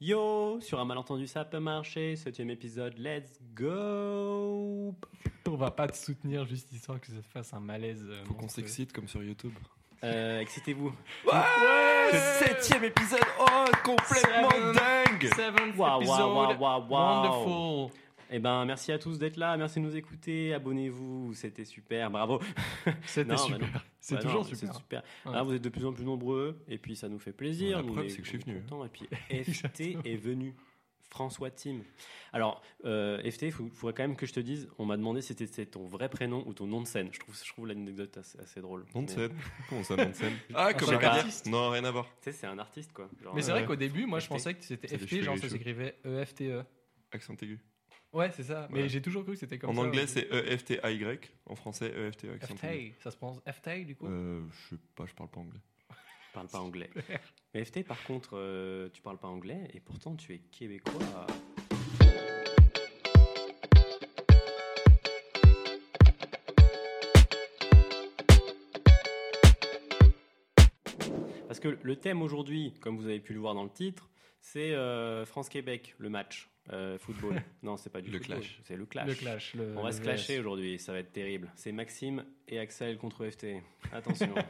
Yo, sur un malentendu ça peut marcher, septième épisode, let's go On va pas te soutenir juste histoire que ça te fasse un malaise. euh, Faut qu'on monstrueux. s'excite comme sur YouTube. euh, Excitez-vous. Septième épisode Oh, complètement Seven. dingue Seventh Waouh, episode. waouh, waouh, waouh, waouh. Wonderful. Eh ben, merci à tous d'être là, merci de nous écouter, abonnez-vous, c'était super, bravo. C'était super. C'est toujours non, super. Super. Ouais. Là, vous êtes de plus en plus nombreux, et puis ça nous fait plaisir. Ouais, la preuve, c'est que je suis venu. contents, Et puis FT est venu. François Tim. Alors, euh, FT, il faudrait quand même que je te dise, on m'a demandé si c'était ton vrai prénom ou ton nom de scène. Je trouve, je trouve l'anecdote assez, assez drôle. Nom de scène? Comment ça, nom de scène? Ah, comme c'est un artiste Non, rien à voir. Tu sais, c'est un artiste, quoi. Genre, Mais c'est euh, vrai qu'au début, moi, je pensais que c'était FT, genre ça s'écrivait E EFTE. Accent aigu. Ouais, c'est ça. Mais Ouais. j'ai toujours cru que c'était comme En ça. anglais, ouais. c'est E E-F-T-A-Y. En français, E-F-T, accent aigu. FT. Ça se prononce FT du coup? Euh, je sais pas, je parle pas anglais. Je parle pas anglais. Mais FT, par contre, euh, tu parles pas anglais et pourtant tu es québécois. Parce que le thème aujourd'hui, comme vous avez pu le voir dans le titre, c'est euh, France-Québec, le match euh, football. non, c'est pas du Le football, clash. C'est le clash. Le clash. le- On va le se VS. clasher aujourd'hui, ça va être terrible. C'est Maxime et Axel contre FT. Attention.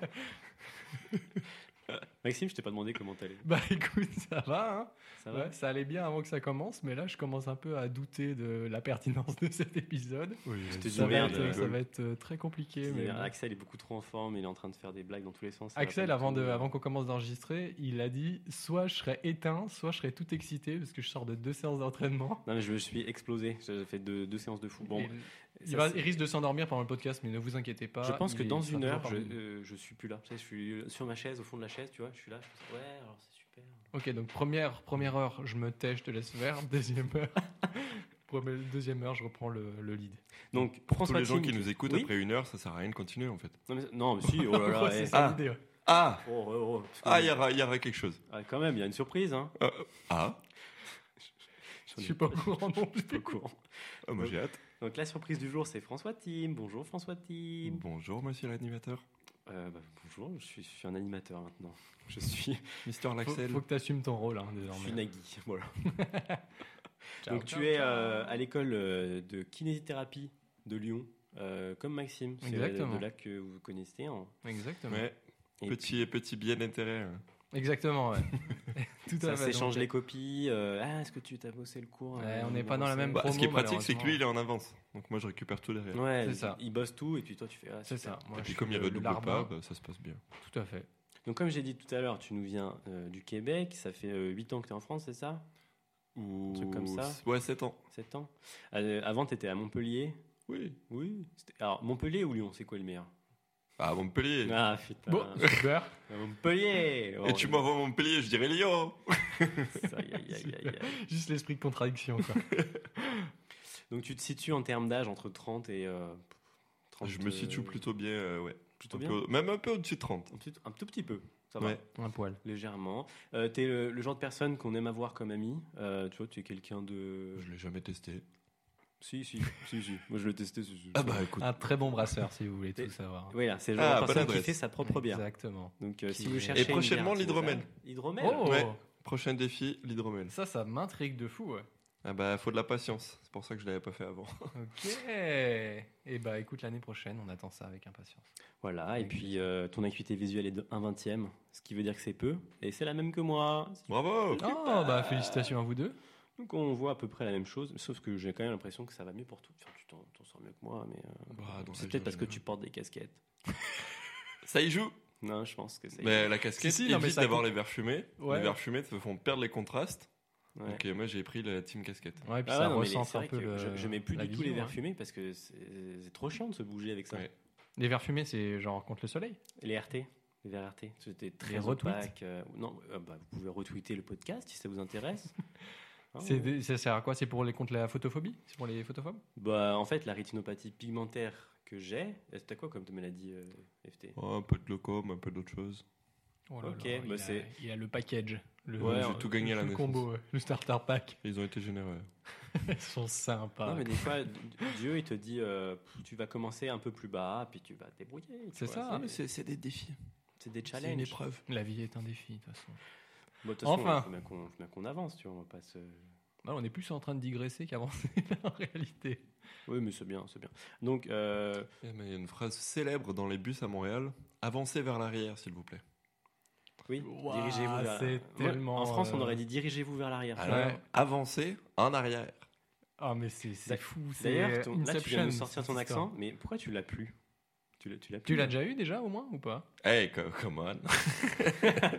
Maxime, je t'ai pas demandé comment t'allais. Bah écoute, ça va, hein Ça va Ouais, ça allait bien avant que ça commence, mais là je commence un peu à douter de la pertinence de cet épisode. Oui, te dis Ça va, merde, être, euh, ça va être euh, très compliqué. C'est- Mais bon. Axel est beaucoup trop en forme, il est en train de faire des blagues dans tous les sens. Axel, avant, de, avant qu'on commence d'enregistrer, il a dit soit je serais éteint, soit je serais tout excité parce que je sors de deux séances d'entraînement. Non, mais je me suis explosé. J'ai fait deux, deux séances de fou. Bon, il, va- risque de s'endormir pendant le podcast, mais ne vous inquiétez pas. je pense que dans une heure, je, euh, je suis plus là. Tu sais, je suis sur ma chaise, au fond de la chaise, tu vois. Je suis là. Je ouais, alors c'est super. Ok, donc première, première heure, je me tais, je te laisse faire. Deuxième heure, deuxième heure, je reprends le, le lead. Donc, Tous François les gens qui nous écoutent Oui après une heure, ça sert à rien de continuer en fait. Non, mais, non, mais si, oh là là. Eh. c'est ça Ah. l'idée. Ah Oh, oh, oh, Ah, il y aura, il y aura quelque chose. Ah, quand même, il y a une surprise. Hein. Euh, ah Je suis pas au courant non plus. pas au courant. Ah, Moi j'ai hâte. Donc, la surprise du jour, c'est François Tim. Bonjour, François Tim. Bonjour monsieur l'animateur. Euh, bah, bonjour, je suis, je suis un animateur maintenant. Je suis, Mister Faut, Laxel. faut que tu assumes ton rôle hein, je suis désormais. Nagui. Voilà. Ciao, Donc, ciao, tu es euh, à l'école euh, de kinésithérapie de Lyon, euh, comme Maxime. C'est Exactement. de là que vous connaissez. hein. Exactement. Ouais, Et petit, petit bien intérêt. hein. Exactement, ouais. Tout Ça s'échange les copies. euh, ah, est-ce que tu t'as bossé le cours Ouais, euh, on n'est pas dans la même Bah, ce qui est promo, pratique, c'est que lui, il est en avance. Donc moi, je récupère tout derrière. Ouais, C'est ça. il bosse tout et puis toi tu fais. ah, C'est ça. Moi, Et puis comme il le- le redouble pas, bah, ça se passe bien. Tout à fait. Donc, comme j'ai dit tout à l'heure, tu nous viens euh, du Québec. Ça fait 8 ans que tu es en France, c'est ça? Ou... truc comme ça. Ouais, 7 ans. 7 ans Euh, Avant, tu étais à Montpellier? Oui. Oui. Alors, Montpellier ou Lyon, c'est quoi le meilleur? Ah, Montpellier. Ah, putain. Bon, super. Montpellier Et tu m'envoies Montpellier, je dirais Lyon. Aïe, aïe, aïe, aïe, aïe. Juste l'esprit de contradiction, quoi. Donc, tu te situes en termes d'âge entre 30 et. euh, 30, Je me situe euh, plutôt bien, euh, ouais. Plutôt Un bien. peu même un peu au-dessus de 30. Un, petit- un tout petit peu. Ça va. Ouais. Un poil. Légèrement. Euh, tu es le, le genre de personne qu'on aime avoir comme ami. Euh, tu vois, tu es quelqu'un de. Je l'ai jamais testé. Si, si, si, si. Moi, je l'ai testé. si, si. Ah bah écoute. Un très bon brasseur, si vous voulez Et- tout savoir. Voilà, c'est le Ah, genre de personne qui fait sa propre bière. Exactement. Donc, euh, si vous cherchez. Et prochainement, bière l'hydromel. Oh Ouais. Prochain défi, l'hydromel. Ça, ça m'intrigue de fou, ouais. Ah bah faut de la patience. C'est pour ça que je l'avais pas fait avant. Ok. Et bah écoute, l'année prochaine, on attend ça avec impatience. Voilà, et puis euh, ton acuité visuelle est de 1 vingtième, ce qui veut dire que c'est peu. Et c'est la même que moi. Bravo. Oh, bah félicitations à vous deux. Donc on voit à peu près la même chose, sauf que j'ai quand même l'impression que ça va mieux pour tout. Enfin, tu t'en t'en sors mieux que moi, mais euh, Bah, c'est peut-être parce que tu portes des casquettes. Ça y joue? Non, je pense que c'est. Mais la casquette Si, si, non, mais évite ça d'avoir compte. les verres fumés. Ouais. Les verres fumés te font perdre les contrastes. Ouais. Donc euh, moi j'ai pris la team casquette. Ouais, puis Ah ça non, c'est un vrai peu que le. je, je mets plus la du tout les verres hein. fumés parce que c'est c'est trop chiant de se bouger avec ça. Ouais. Les verres fumés, c'est genre contre le soleil Les RT Les verres RT C'était très opaque. euh, non, euh, bah, vous pouvez retweeter le podcast si ça vous intéresse. C'est des- Ça sert à quoi? C'est pour les contre la photophobie? C'est pour les photophobes? Bah, en fait, la rétinopathie pigmentaire que j'ai, euh, t'as quoi comme maladie euh, FT Oh, un peu de glaucome, un peu d'autre chose. Oh là Ok, là, bah il, a, il a le package. Le, Ouais, j'ai tout gagné à la le combo, ouais, le starter pack. Ils ont été généreux. Ils sont sympas. Non, mais des fois, Dieu, il te dit, euh, tu vas commencer un peu plus bas, puis tu vas te débrouiller. C'est vois, ça, c'est- c'est des défis. C'est des C'est une challenges. épreuve. La vie est un défi, de toute façon. Bon, de toute façon, Enfin. faut bien qu'on faut bien qu'on avance, tu vois. On va pas se... Bah, on est plus en train de digresser qu'avancer en réalité. Oui, mais c'est bien, c'est bien. Donc, euh, Eh, Il y a une phrase célèbre dans les bus à Montréal Avancez vers l'arrière, s'il vous plaît. oui, dirigez-vous vers. c'est Moi, tellement, En France, on euh, aurait dit dirigez-vous vers l'arrière. Alors. Ouais. avancez en arrière. Ah, mais c'est fou. c'est D'ailleurs, ton- là, tu viens de sortir ton histoire. accent, mais pourquoi tu l'as plus? Tu l'as, tu l'as plus Tu l'as déjà eu déjà au moins ou pas? Hey, co- come on.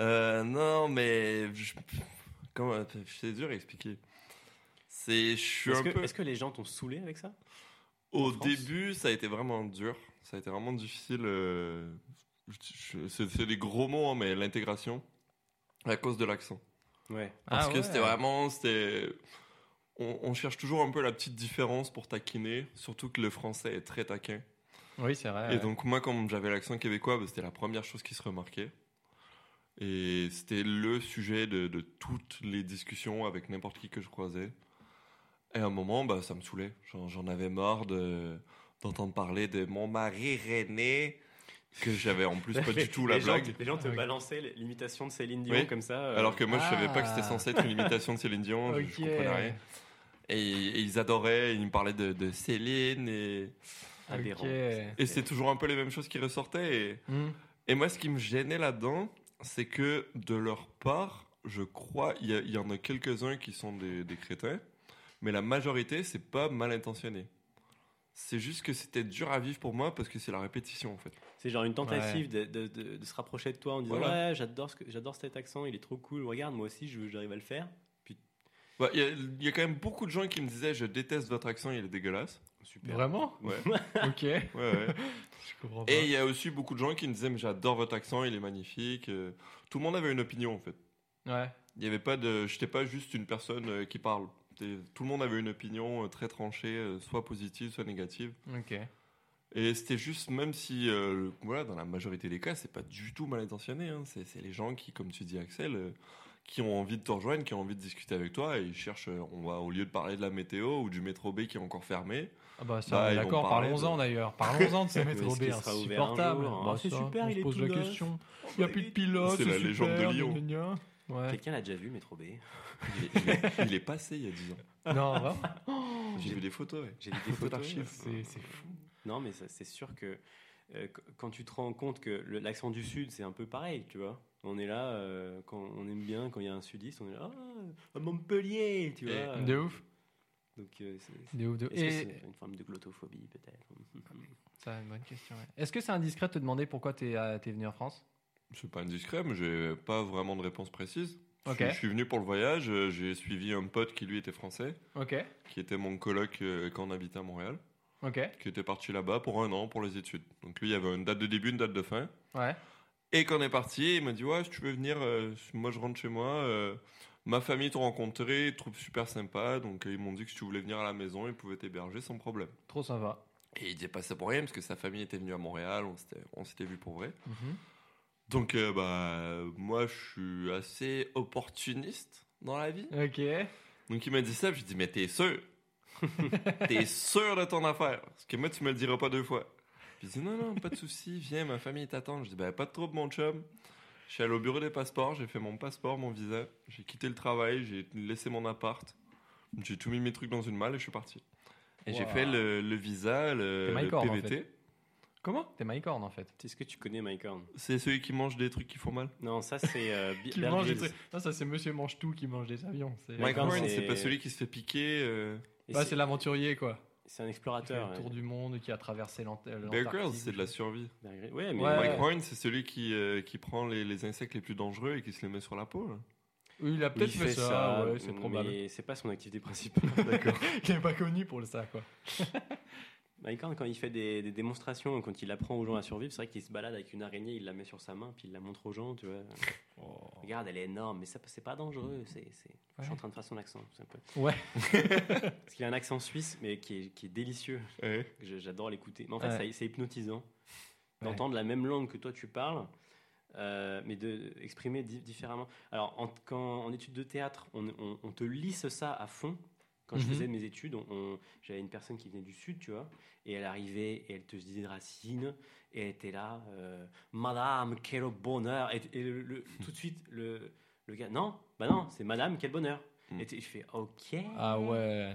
Euh, non, mais je- comment c'est dur à expliquer. C'est je suis Est-ce un que, peu est-ce que les gens t'ont saoulé avec ça? Au France? début, ça a été vraiment dur. Ça a été vraiment difficile. euh, je- je- C'est c'est des gros mots, hein, mais l'intégration à cause de l'accent. Ouais. Parce Ah que ouais. c'était vraiment, c'était. On, on cherche toujours un peu la petite différence pour taquiner, surtout que le français est très taquin. Oui, c'est vrai. Et ouais. donc moi, comme j'avais l'accent québécois, bah, c'était la première chose qui se remarquait. Et c'était le sujet de, de toutes les discussions avec n'importe qui que je croisais. Et à un moment, bah, ça me saoulait. J'en, avais marre de, d'entendre parler de mon mari René, que j'avais en plus pas du tout la les gens, blague. les gens te Ok. balançaient l'imitation de Céline Dion Oui. comme ça. euh, Alors que moi, je savais pas que Ah. c'était censé être une imitation de Céline Dion. je- comprenais rien. Et, et ils adoraient, ils me parlaient de, de Céline. Et, aberrant. Ok. et c'est toujours un peu les mêmes choses qui ressortaient. Et, Hmm. Et moi, ce qui me gênait là-dedans, c'est que de leur part, je crois, il y, en a quelques-uns qui sont des, des crétins, mais la majorité, c'est pas mal intentionné. C'est juste que c'était dur à vivre pour moi parce que c'est la répétition en fait. C'est genre une tentative de, de- de- de se rapprocher de toi en disant Voilà. ouais j'adore ce que- j'adore cet accent il est trop cool regarde moi aussi je- j'arrive à le faire Bah, Il y, a- il y a quand même beaucoup de gens qui me disaient je déteste votre accent, il est dégueulasse. super Vraiment Ouais, Ok. ouais, ouais. Je comprends pas. Et il y a aussi beaucoup de gens qui me disaient mais j'adore votre accent, il est magnifique. Euh, Tout le monde avait une opinion en fait. Ouais. Il y avait pas de, j'étais pas juste une personne euh, qui parle. Tout le monde avait une opinion euh, très tranchée, soit positive, soit négative. Ok. Et c'était juste, même si, euh, voilà, dans la majorité des cas, c'est pas du tout mal intentionné. hein. C'est c'est les gens qui, comme tu dis, Axel, euh, qui ont envie de te rejoindre, qui ont envie de discuter avec toi, et ils cherchent, euh, on va, au lieu de parler de la météo ou du métro B qui est encore fermé, Ah bah ça, Bah, est d'accord, parlons-en de- d'ailleurs. Parlons-en de ces métro B un insupportables. jour Bah, Ah, c'est ça, super, on il se est pose tout la neuf. question. Il n'y a plus de pilote. C'est la légende de super, Lyon. Ouais. quelqu'un l'a déjà vu Métro B? Il est, il est- il est passé il y a 10 ans. Non, vraiment J'ai vu des photos. ouais. j'ai vu des Photos d'archives. C'est fou. non mais c'est sûr que euh, qu- quand tu te rends compte que l'accent du sud c'est un peu pareil tu vois on est là euh, quand on aime bien quand il y a un sudiste on est là ah, à Montpellier tu vois Et- De ouf. donc euh, c'est- De ouf, de ouf. est-ce que Et c'est une forme de glottophobie peut-être? Ça, une bonne question. ouais. Est-ce que c'est indiscret de te demander pourquoi t'es euh, t'es venu en France? C'est pas indiscret, mais j'ai pas vraiment de réponse précise. Je Ok. suis- Je suis venu pour le voyage, euh, j'ai suivi un pote qui lui était français, Ok. qui était mon coloc euh, quand on habitait à Montréal. Ok. qui était parti là-bas pour un an pour les études. Donc lui, il y avait une date de début, une date de fin. Ouais. Et quand on est parti, il m'a dit ouais, si tu veux venir, euh, moi je rentre chez moi. euh, ma famille t'a rencontré, ils te trouvent super sympa, donc ils m'ont dit que si tu voulais venir à la maison, ils pouvaient t'héberger sans problème. Trop sympa. Et il disait pas ça pour rien parce que sa famille était venue à Montréal, on s'était, on s'était vu pour vrai. Mhm. Donc euh, bah moi je suis assez opportuniste dans la vie. Ok. Donc il m'a dit ça, puis j'ai dit mais t'es sûr? T'es sûr de ton affaire? Parce que moi tu me le diras pas deux fois. Puis il dit non non pas de souci, viens ma famille t'attend. Je dis ben pas de trouble mon chum. Je suis allé au bureau des passeports, j'ai fait mon passeport, mon visa, j'ai quitté le travail, j'ai laissé mon appart, j'ai tout mis mes trucs dans une malle et je suis parti. Et j'ai fait le, le visa, le, le en. Comment? T'es Mike Horn en fait. est-ce que tu connais Mike Horn? C'est celui qui mange des trucs qui font mal. non ça c'est euh, Qui mange des trucs. Non, ça c'est Monsieur Mange Tout qui mange des avions. Horn, c'est- pas celui qui se fait piquer. euh, c'est- c'est l'aventurier quoi. C'est un Qui fait explorateur le tour du monde, qui a traversé l'Ant- Bear l'Antarctique. Grylls, c'est de la survie. Bear ouais mais Ouais. Mike Horn, c'est celui qui, euh, qui prend les, les insectes les plus dangereux et qui se les met sur la peau. là. Oui, il a peut-être fait, fait ça, ouais, c'est mais probable. c'est pas son activité principale D'accord. il n'est pas connu pour le ça quoi. Mike Horn, quand il fait des, des démonstrations, quand il apprend aux gens à survivre, c'est vrai qu'il se balade avec une araignée, il la met sur sa main, puis il la montre aux gens, tu vois. Regarde, elle est énorme, mais ça, c'est pas dangereux. C'est, c'est- Je suis en train de faire son accent. c'est un peu- Ouais. Parce qu'il a un accent suisse, mais qui est, qui est délicieux. Ouais. J'adore l'écouter. Mais en fait, Ouais. c'est hypnotisant Ouais. d'entendre la même langue que toi tu parles, euh, mais de exprimer di- différemment. Alors, en, quand, en études de théâtre, on, on- on te lisse ça à fond. Quand je Mhm. faisais mes études, on, on- j'avais une personne qui venait du sud, tu vois, et elle arrivait et elle te disait Racine, et elle était là, euh, Madame, quel bonheur. Et, et le- le- tout de suite, le, le gars, non, bah non, c'est Madame, quel bonheur. Mhm. Et tu- je fais, ok. Ah ouais.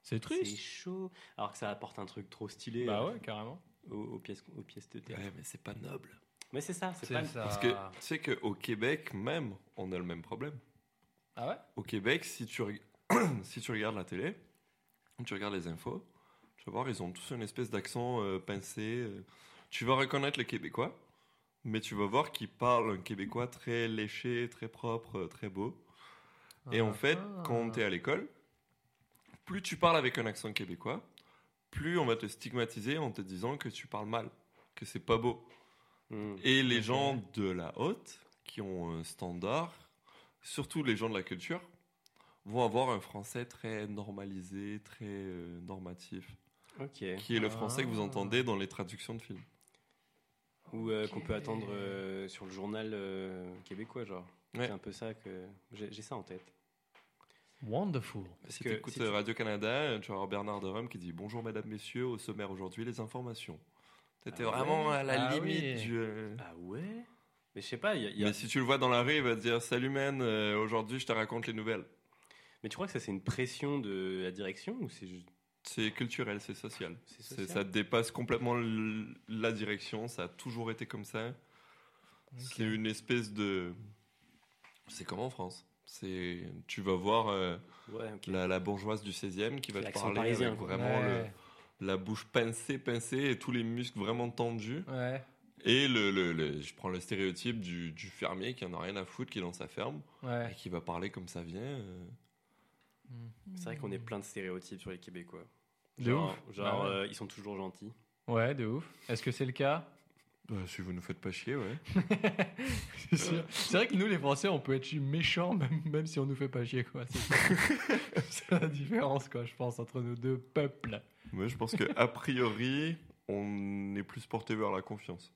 C'est C'est triste. chaud. Alors que ça apporte un truc trop stylé Bah euh, ouais, carrément. aux, aux pièces, aux pièces de théâtre. Ouais, mais c'est pas noble. Mais c'est ça, c'est C'est pas. ça. Parce que tu sais qu'au Québec, même, on a le même problème. Ah ouais? Au Québec, si tu, reg- si tu regardes la télé, tu regardes les infos, tu vas voir, ils ont tous une espèce d'accent euh, pincé. euh. Tu vas reconnaître le Québécois, mais tu vas voir qu'ils parlent un Québécois très léché, très propre, euh, très beau. Et en fait, Ah. quand tu es à l'école, plus tu parles avec un accent québécois, plus on va te stigmatiser en te disant que tu parles mal, que c'est pas beau. Hmm. Et les gens de la haute, qui ont un standard, surtout les gens de la culture, vont avoir un français très normalisé, très euh, normatif, Ok. qui est le français que vous Ah. entendez dans les traductions de films. Ou euh, qu'on peut attendre euh, sur le journal euh, québécois, genre. Ouais. C'est un peu ça que. J'ai j'ai ça en tête. Wonderful. Si que tu écoutes si Radio-Canada, tu vas avoir Bernard de Rome qui dit Bonjour mesdames, messieurs, au sommaire aujourd'hui, les informations. C'était Ah ouais vraiment à la Ah limite oui. du. Ah ouais? Mais je sais pas, il y a. il y a- Mais si tu le vois dans la rue, il va te dire Salut man, euh, aujourd'hui je te raconte les nouvelles. Mais tu crois que ça c'est une pression de la direction ou c'est juste. C'est culturel, c'est social. Ça dépasse complètement la direction, ça a toujours été comme ça. C'est une espèce de. C'est comme en France. C'est, tu vas voir euh, Ouais, la, la bourgeoise du 16e qui va te parler parisien, avec quoi. vraiment Ouais. le, la bouche pincée, pincée et tous les muscles vraiment tendus. Ouais. Et le, le- le- je prends le stéréotype du, du fermier qui en a rien à foutre, qui est dans sa ferme et qui va parler comme ça vient. euh. C'est vrai qu'on est plein de stéréotypes sur les Québécois. De Genre, ouf. genre Ah ouais. euh, ils sont toujours gentils. Ouais, de ouf. Est-ce que c'est le cas? Bah, si vous nous faites pas chier, ouais. C'est vrai que nous, les Français, on peut être méchants même, même si on nous fait pas chier, quoi. C'est la différence, quoi, je pense, entre nos deux peuples. Moi, je pense que a priori, on est plus porté vers la confiance.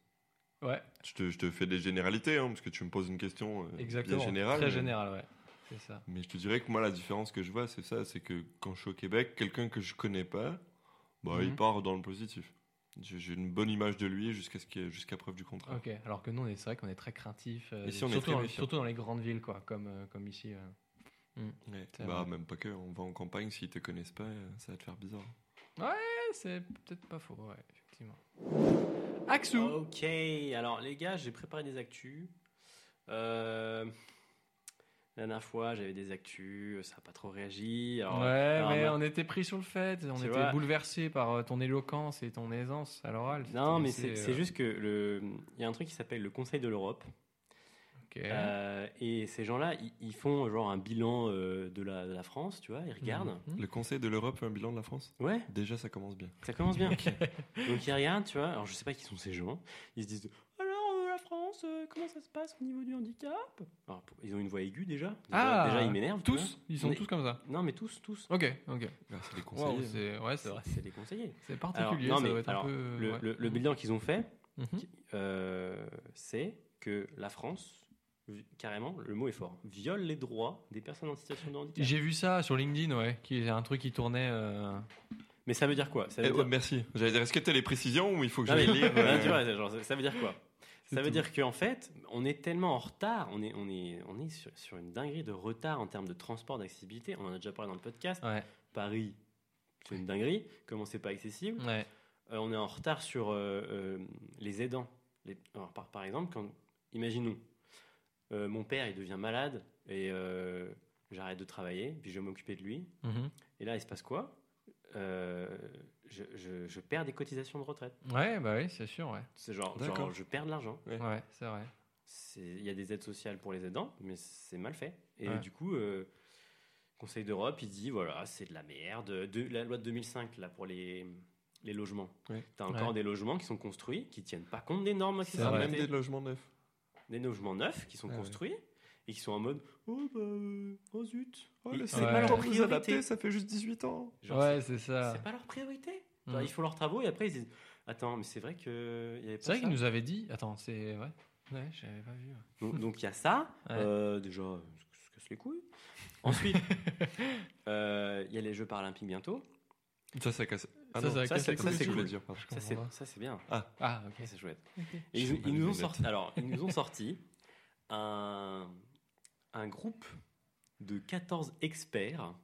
Ouais, Je te, je te fais des généralités, hein, parce que tu me poses une question euh, exactement. bien générale. Très mais- général, ouais. Ça. Mais je te dirais que moi, la différence que je vois, c'est ça c'est que quand je suis au Québec, quelqu'un que je connais pas, bah, il Mhm. part dans le positif. J'ai une bonne image de lui jusqu'à jusqu'à preuve du contraire. Ok, alors que nous, on est- c'est vrai qu'on est très craintifs. euh, est surtout, dans, surtout dans les grandes villes, quoi, comme, euh, comme ici. euh. Ouais. C'est Bah, même pas que, on va en campagne, s'ils te connaissent pas, euh, ça va te faire bizarre. Eh, C'est peut-être pas faux, ouais, effectivement. Axou Ok, alors les gars, j'ai préparé des actus. Euh, la dernière fois, j'avais des actus, ça n'a pas trop réagi. Alors, Ouais, alors, mais bah- on était pris sur le fait, on était vois. bouleversés par euh, ton éloquence et ton aisance à l'oral. Non, mais c'est euh, juste que le, il y a un truc qui s'appelle le Conseil de l'Europe. ok. Euh, et ces gens-là, ils, font genre un bilan euh, de, la, de la France, tu vois, ils regardent. Mhm. Le Conseil de l'Europe fait un bilan de la France? Ouais, Déjà, ça commence bien. ça commence bien. Donc ils regardent, tu vois. Alors je sais pas qui sont ces gens. Ils se disent euh, France, euh, comment ça se passe au niveau du handicap? Alors, pour- Ils ont une voix aiguë déjà. Déjà, Ah, déjà, ils m'énervent. Tous Ils sont Mais- tous comme ça? Non, mais tous, tous. Ok, ok. Bah, c'est Wow, conseillers. c'est ouais, c'est vrai. C'est des conseillers. C'est Alors, particulier, non, ça mais doit être alors, un peu. le, ouais. le- le bilan qu'ils ont fait, Mhm. euh, c'est que la France, carrément, le mot est fort, viole les droits des personnes en situation de handicap. J'ai vu ça sur LinkedIn, ouais, qui est un truc qui tournait. euh, Mais ça veut dire quoi? Ça veut Eh, dire... ouais, merci. J'allais dire, est-ce que tu as les précisions ou il faut que j'aille lire Non, euh, tu vois, genre, ça- veut dire quoi? Ça veut dire qu'en fait, on est tellement en retard, on est, on est, on est sur, sur une dinguerie de retard en termes de transport, d'accessibilité. On en a déjà parlé dans le podcast. Ouais, Paris, c'est une dinguerie. Comment c'est pas accessible ouais. Euh, On est en retard sur euh, euh, les aidants. Les- alors, par, par exemple, quand, imaginons, mon père il devient malade et j'arrête de travailler, puis je vais m'occuper de lui. Mhm. Et là, il se passe quoi? Euh, je, je- je perds des cotisations de retraite. Ouais, bah oui, c'est sûr, ouais. C'est genre, genre, je perds de l'argent. Ouais. Ouais, c'est vrai. Il y a des aides sociales pour les aidants, mais c'est mal fait. Et Ouais. du coup, euh, Conseil d'Europe, il dit voilà, c'est de la merde. De, la loi de 2005, là, pour les, les logements. Ouais. Tu as encore Ouais. des logements qui sont construits, qui tiennent pas compte des normes C'est même des logements neufs. Des logements neufs qui sont Ah ouais. construits et qui sont en mode oh bah, euh, oh zut. Oh, c'est Ouais. pas leur priorité. adapter, ça fait juste 18 ans. Genre, ouais, c'est- ça. C'est pas leur priorité. Genre, Mm. Ils font leurs travaux et après ils se disent Attends, mais c'est vrai qu'il y avait pas C'est vrai ça. qu'il nous avait dit. Attends, c'est. Ouais, ouais j'avais pas vu. ouais. Donc donc il y a ça. Ouais. Euh, déjà, euh, se casse les couilles. Ensuite, euh, il y a les Jeux paralympiques bientôt. Ça, ça casse. Ah Ça, non, ça c'est- cool. dire. Ça, c'est, bien. Ah, ok. Ça, c'est chouette. Ok. Et ils, nous ont sorti, alors, ils nous ont sorti un, un groupe de 14 experts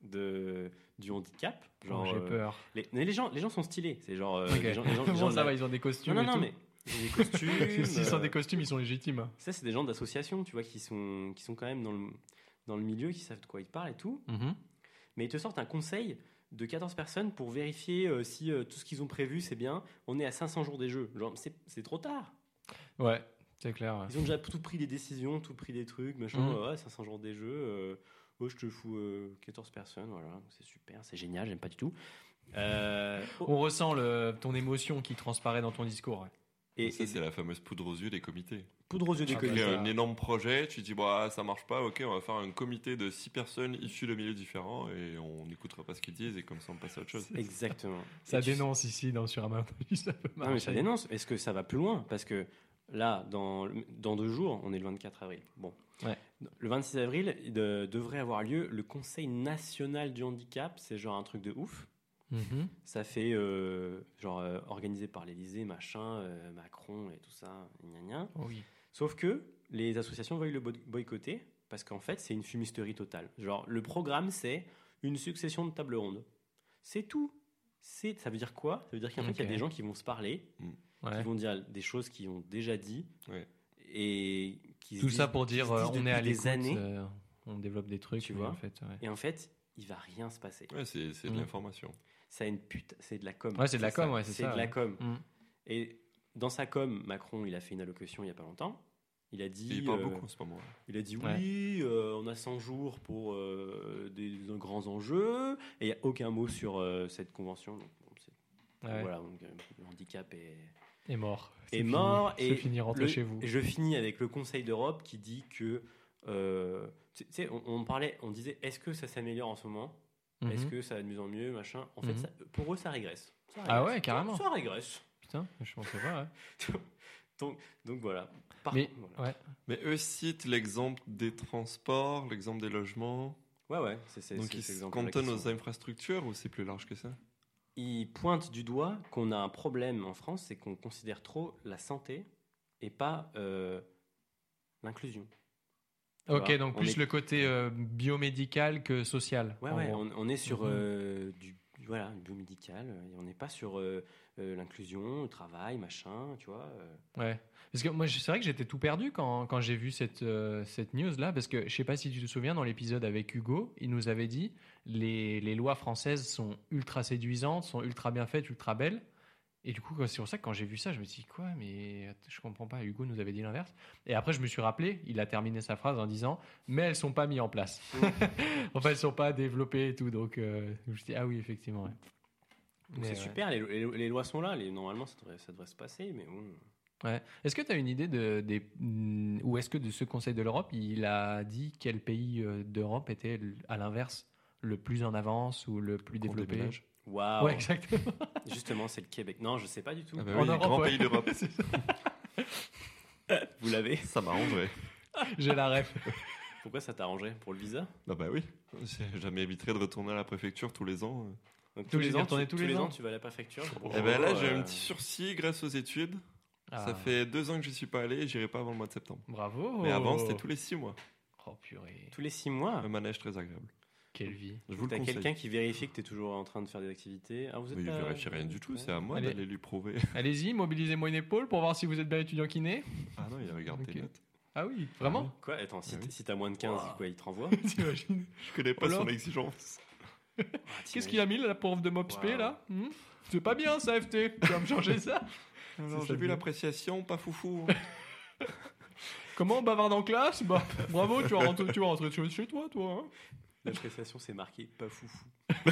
de, du handicap. Genre, Oh, J'ai euh, peur. les, mais les, gens, les gens sont stylés. C'est genre. euh, les gens, les gens- les ça la- va, ils ont des costumes. Non, non, non, mais des costumes. S'ils sont euh, des costumes, ils sont légitimes. Ça, c'est des gens d'association, tu vois, qui sont, qui sont quand même dans le, dans le milieu, qui savent de quoi ils parlent et tout. Mhm. Mais ils te sortent un conseil de 14 personnes pour vérifier euh, si euh, tout ce qu'ils ont prévu, c'est bien. On est à 500 jours des jeux. Genre, c'est trop tard. Ouais, c'est clair. ouais. Ils ont déjà tout pris des décisions, tout pris des trucs, machin. Mhm. Ouais, 500 jours des jeux. euh, oh, je te fous euh, 14 personnes, voilà. C'est super, c'est génial, j'aime pas du tout. Euh, oh, On ressent le, ton émotion qui transparaît dans ton discours. ouais. et, ça, et c'est la fameuse poudre aux yeux des comités. poudre aux yeux des Tu crées ça- un énorme projet, tu dis bah ça marche pas, ok, on va faire un comité de six personnes issues de milieux différents et on n'écoutera pas ce qu'ils disent et comme ça on passe à autre chose. Exactement. Ça Et tu- dénonce ici dans Sur un malentendu, ça peut Non, mais ça dénonce. Est-ce que ça va plus loin? Parce que là, dans, dans deux jours, on est le 24 avril. Bon. Ouais. Le 26 avril, il de- devrait avoir lieu le Conseil national du handicap. C'est genre un truc de ouf. Mhm. Ça fait euh, genre euh, organisé par l'Élysée, machin, euh, Macron et tout ça, gna gna. Oh oui. Sauf que les associations veulent le boy- boycotter parce qu'en fait, c'est une fumisterie totale. Genre, le programme, c'est une succession de tables rondes. C'est tout. C'est, ça veut dire quoi? Ça veut dire qu'en fait, il y a des gens qui vont se parler, Ouais. qui vont dire des choses qu'ils ont déjà dit Ouais. et qui Tout disent- ça pour dire euh, on est à des années. euh, on développe des trucs. Tu vois. en fait, ouais. Et en fait, il va rien se passer. C'est de Mhm. l'information. Ça a une pute, c'est de la com. C'est de la com, c'est de la com. Mhm. Et dans sa com, Macron, il a fait une allocution il y a pas longtemps. Il a dit, Et il parle euh, beaucoup en ce moment. il a dit Ouais. oui, euh, on a 100 jours pour euh, des, des grands enjeux. Et il n'y a aucun mot sur cette convention. Donc, bon, c'est- Ouais. Voilà, donc, le handicap est, Est mort. est mort. fini. Et C'est fini, rentrez le- chez vous. et je finis avec le Conseil d'Europe qui dit que. euh, tu sais, on, on parlait, on disait est-ce que ça s'améliore en ce moment? Est-ce Mhm. que ça va de mieux en mieux machin? En fait, Mhm. ça- pour eux, ça régresse. Ça Ah ouais, carrément. Ça régresse. Putain, je pensais pas. ouais. Donc, donc voilà. Par Mais contre, voilà. ouais. Mais eux citent l'exemple des transports, l'exemple des logements. Ouais, ouais, c'est Donc ils se cantonnent aux infrastructures ou c'est plus large que ça? Il pointe du doigt qu'on a un problème en France, c'est qu'on considère trop la santé et pas euh, l'inclusion. Ok, donc on plus est- le côté euh, biomédical que social. Ouais, on est sur Mhm. euh, du, voilà, biomédical, euh, on n'est pas sur euh, euh, l'inclusion, le travail, machin, tu vois. Ouais. Parce que moi, c'est vrai que j'étais tout perdu quand, quand j'ai vu cette, cette news-là, parce que je sais pas si tu te souviens, dans l'épisode avec Hugo, il nous avait dit les, les lois françaises sont ultra séduisantes, sont ultra bien faites, ultra belles. Et du coup, c'est pour ça que quand j'ai vu ça, je me suis dit quoi, mais je comprends pas. Hugo nous avait dit l'inverse. Et après, je me suis rappelé, il a terminé sa phrase en disant mais elles sont pas mises en place. enfin, elles sont pas développées et tout. Donc, euh, je me suis dit ah oui, effectivement. ouais. C'est ouais. super, les, les- les lois sont là, les, normalement ça devrait, ça devrait se passer, mais bon. Ouais. Est-ce que tu as une idée de, des, mm, ou est-ce que de ce Conseil de l'Europe, il a dit quel pays euh, d'Europe était à l'inverse le plus en avance ou le plus développé? Waouh Ouais, exactement. Justement, c'est le Québec. Non, je sais pas du tout. Ah bah En oui, Europe, grand ouais. pays d'Europe. Vous l'avez? Ça m'arrangerait. J'ai la ref. Pourquoi ça t'arrangerait Pour le visa? Ah bah oui. J'ai- Ça m'éviterait de retourner à la préfecture tous les ans. Donc, obligé d'y ans, tu, tous les ans tu vas à la préfecture. Et ben là, j'ai euh, un petit sursis grâce aux études. Ah, Ça fait deux ans que je suis pas allé et j'irai pas avant le mois de septembre. Bravo. Mais avant, c'était tous les six mois. Oh purée. Tous les six mois? Un manège très agréable. Quelle vie. Je vous le T'as conseille. quelqu'un qui vérifie que tu es toujours en train de faire des activités. Ah, vous êtes Mais il pas- vérifie rien du tout, c'est à moi Allez. d'aller lui prouver. Allez-y, mobilisez-moi une épaule pour voir si vous êtes bien étudiant kiné. Ah non, il regarde Ok. tes notes. Ah oui, vraiment Quoi Attends, si Ah oui. t- si t'as moins de 15, Wow. quoi, il te renvoie T'imagines Je connais pas Oh là. son exigence. Qu'est-ce qu'il a mis, là, la pauvre de Mopsp, Wow. là Hmm C'est pas bien, ça, FT. Tu vas me changer ça Alors, ça j'ai vu bien. l'appréciation, pas foufou. Comment on bavarde en classe Bah, bravo, tu vas rentrer, tu vas rentrer chez chez toi, toi. Hein L'appréciation, c'est marqué pas foufou.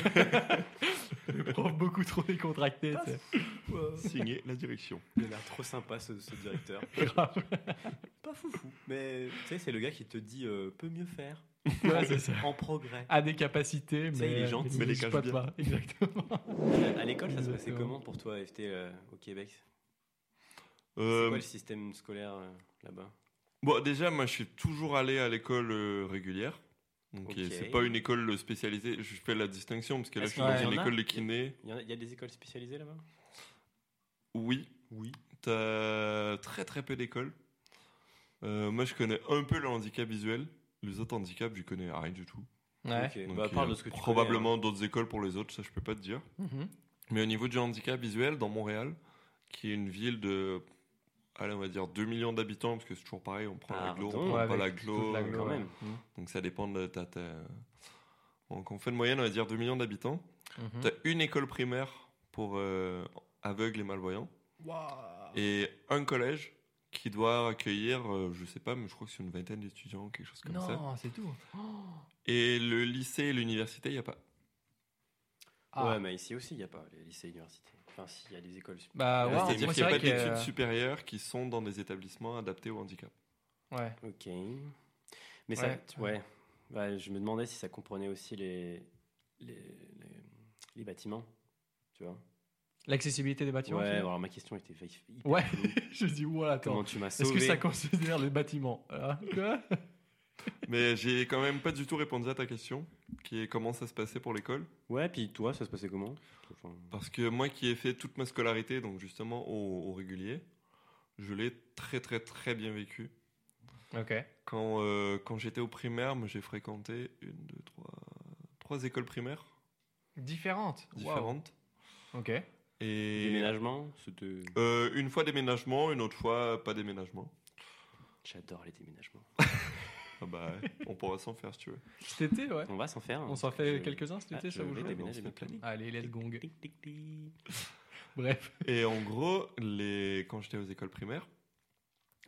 Le prof beaucoup trop décontracté. Sais. Signé la direction. Il a l'air trop sympa, ce, ce directeur. Grave. Pas foufou. Mais tu sais, c'est le gars qui te dit euh, peut mieux faire. Ouais, c'est ça. En progrès. A des capacités, mais, il est gentil, il mais les cache bien. pas. Exactement. À l'école, ça se passait comment pour toi, FT, euh, au Québec? C'est Euh, quoi le système scolaire euh, là-bas? Bon, déjà, moi, je suis toujours allé à l'école euh, régulière. Donc, Ok. euh, c'est pas une école spécialisée. Je fais la distinction parce que là, je suis dans une école de kiné. Il y, a, il y a des écoles spécialisées là-bas? Oui. Oui. T'as très très peu d'écoles. Euh, moi, je connais un peu le handicap visuel. Les autres handicaps, je connais rien du tout. Ouais. Ok, Donc, bah, il y parle a de ce que tu probablement d'autres écoles pour les autres, ça je peux pas te dire. Mhm. Mais au niveau du handicap visuel, dans Montréal, qui est une ville de, allez, on va dire 2 millions d'habitants, parce que c'est toujours pareil, on prend Pardon. l'agglo, on prend pas l'agglo, quand même. Mhm. donc ça dépend de ta. ta- Donc on fait une moyenne, on va dire 2 millions d'habitants. Mhm. T'as une école primaire pour euh, aveugles et malvoyants, et un collège qui doit accueillir, euh, je sais pas, mais je crois que c'est une vingtaine d'étudiants, quelque chose comme ça. Non, c'est tout. Et le lycée et l'université, il n'y a pas. Ah. Ouais, mais ici aussi, il n'y a pas les lycées et universités. Enfin, si, il y a des écoles. Bah ouais, C'est-à-dire qu'il n'y a pas que- d'études supérieures qui sont dans des établissements adaptés au handicap. Ouais. Ok. Mais ça, Ouais. tu- ouais. Je me demandais si ça comprenait aussi les, les, les, les bâtiments. Tu vois L'accessibilité des bâtiments. Ouais, alors ma question était hyper Ouais. Je dis, ouais, attends. Comment tu m'as Est-ce sauvé que ça considère les bâtiments Ah, quoi? Mais j'ai quand même pas du tout répondu à ta question, qui est comment ça se passait pour l'école. Ouais, puis toi, ça se passait comment? Enfin, Parce que moi qui ai fait toute ma scolarité, donc justement au, au régulier, je l'ai très très très bien vécu. Ok. Quand, euh, quand j'étais au primaire, moi j'ai fréquenté une, deux, trois, trois écoles primaires Différente. Wow. différentes. Ok. Et Déménagement c'était- euh, une fois déménagement, une autre fois pas déménagement. J'adore les déménagements. Ah bah, on pourra s'en faire si tu veux. Cet été, ouais. On va s'en faire. hein. On s'en fait Je- quelques-uns cet Ah, été, ça vous joue. Allez, let's gong. Bref. Et en gros, les... quand j'étais aux écoles primaires,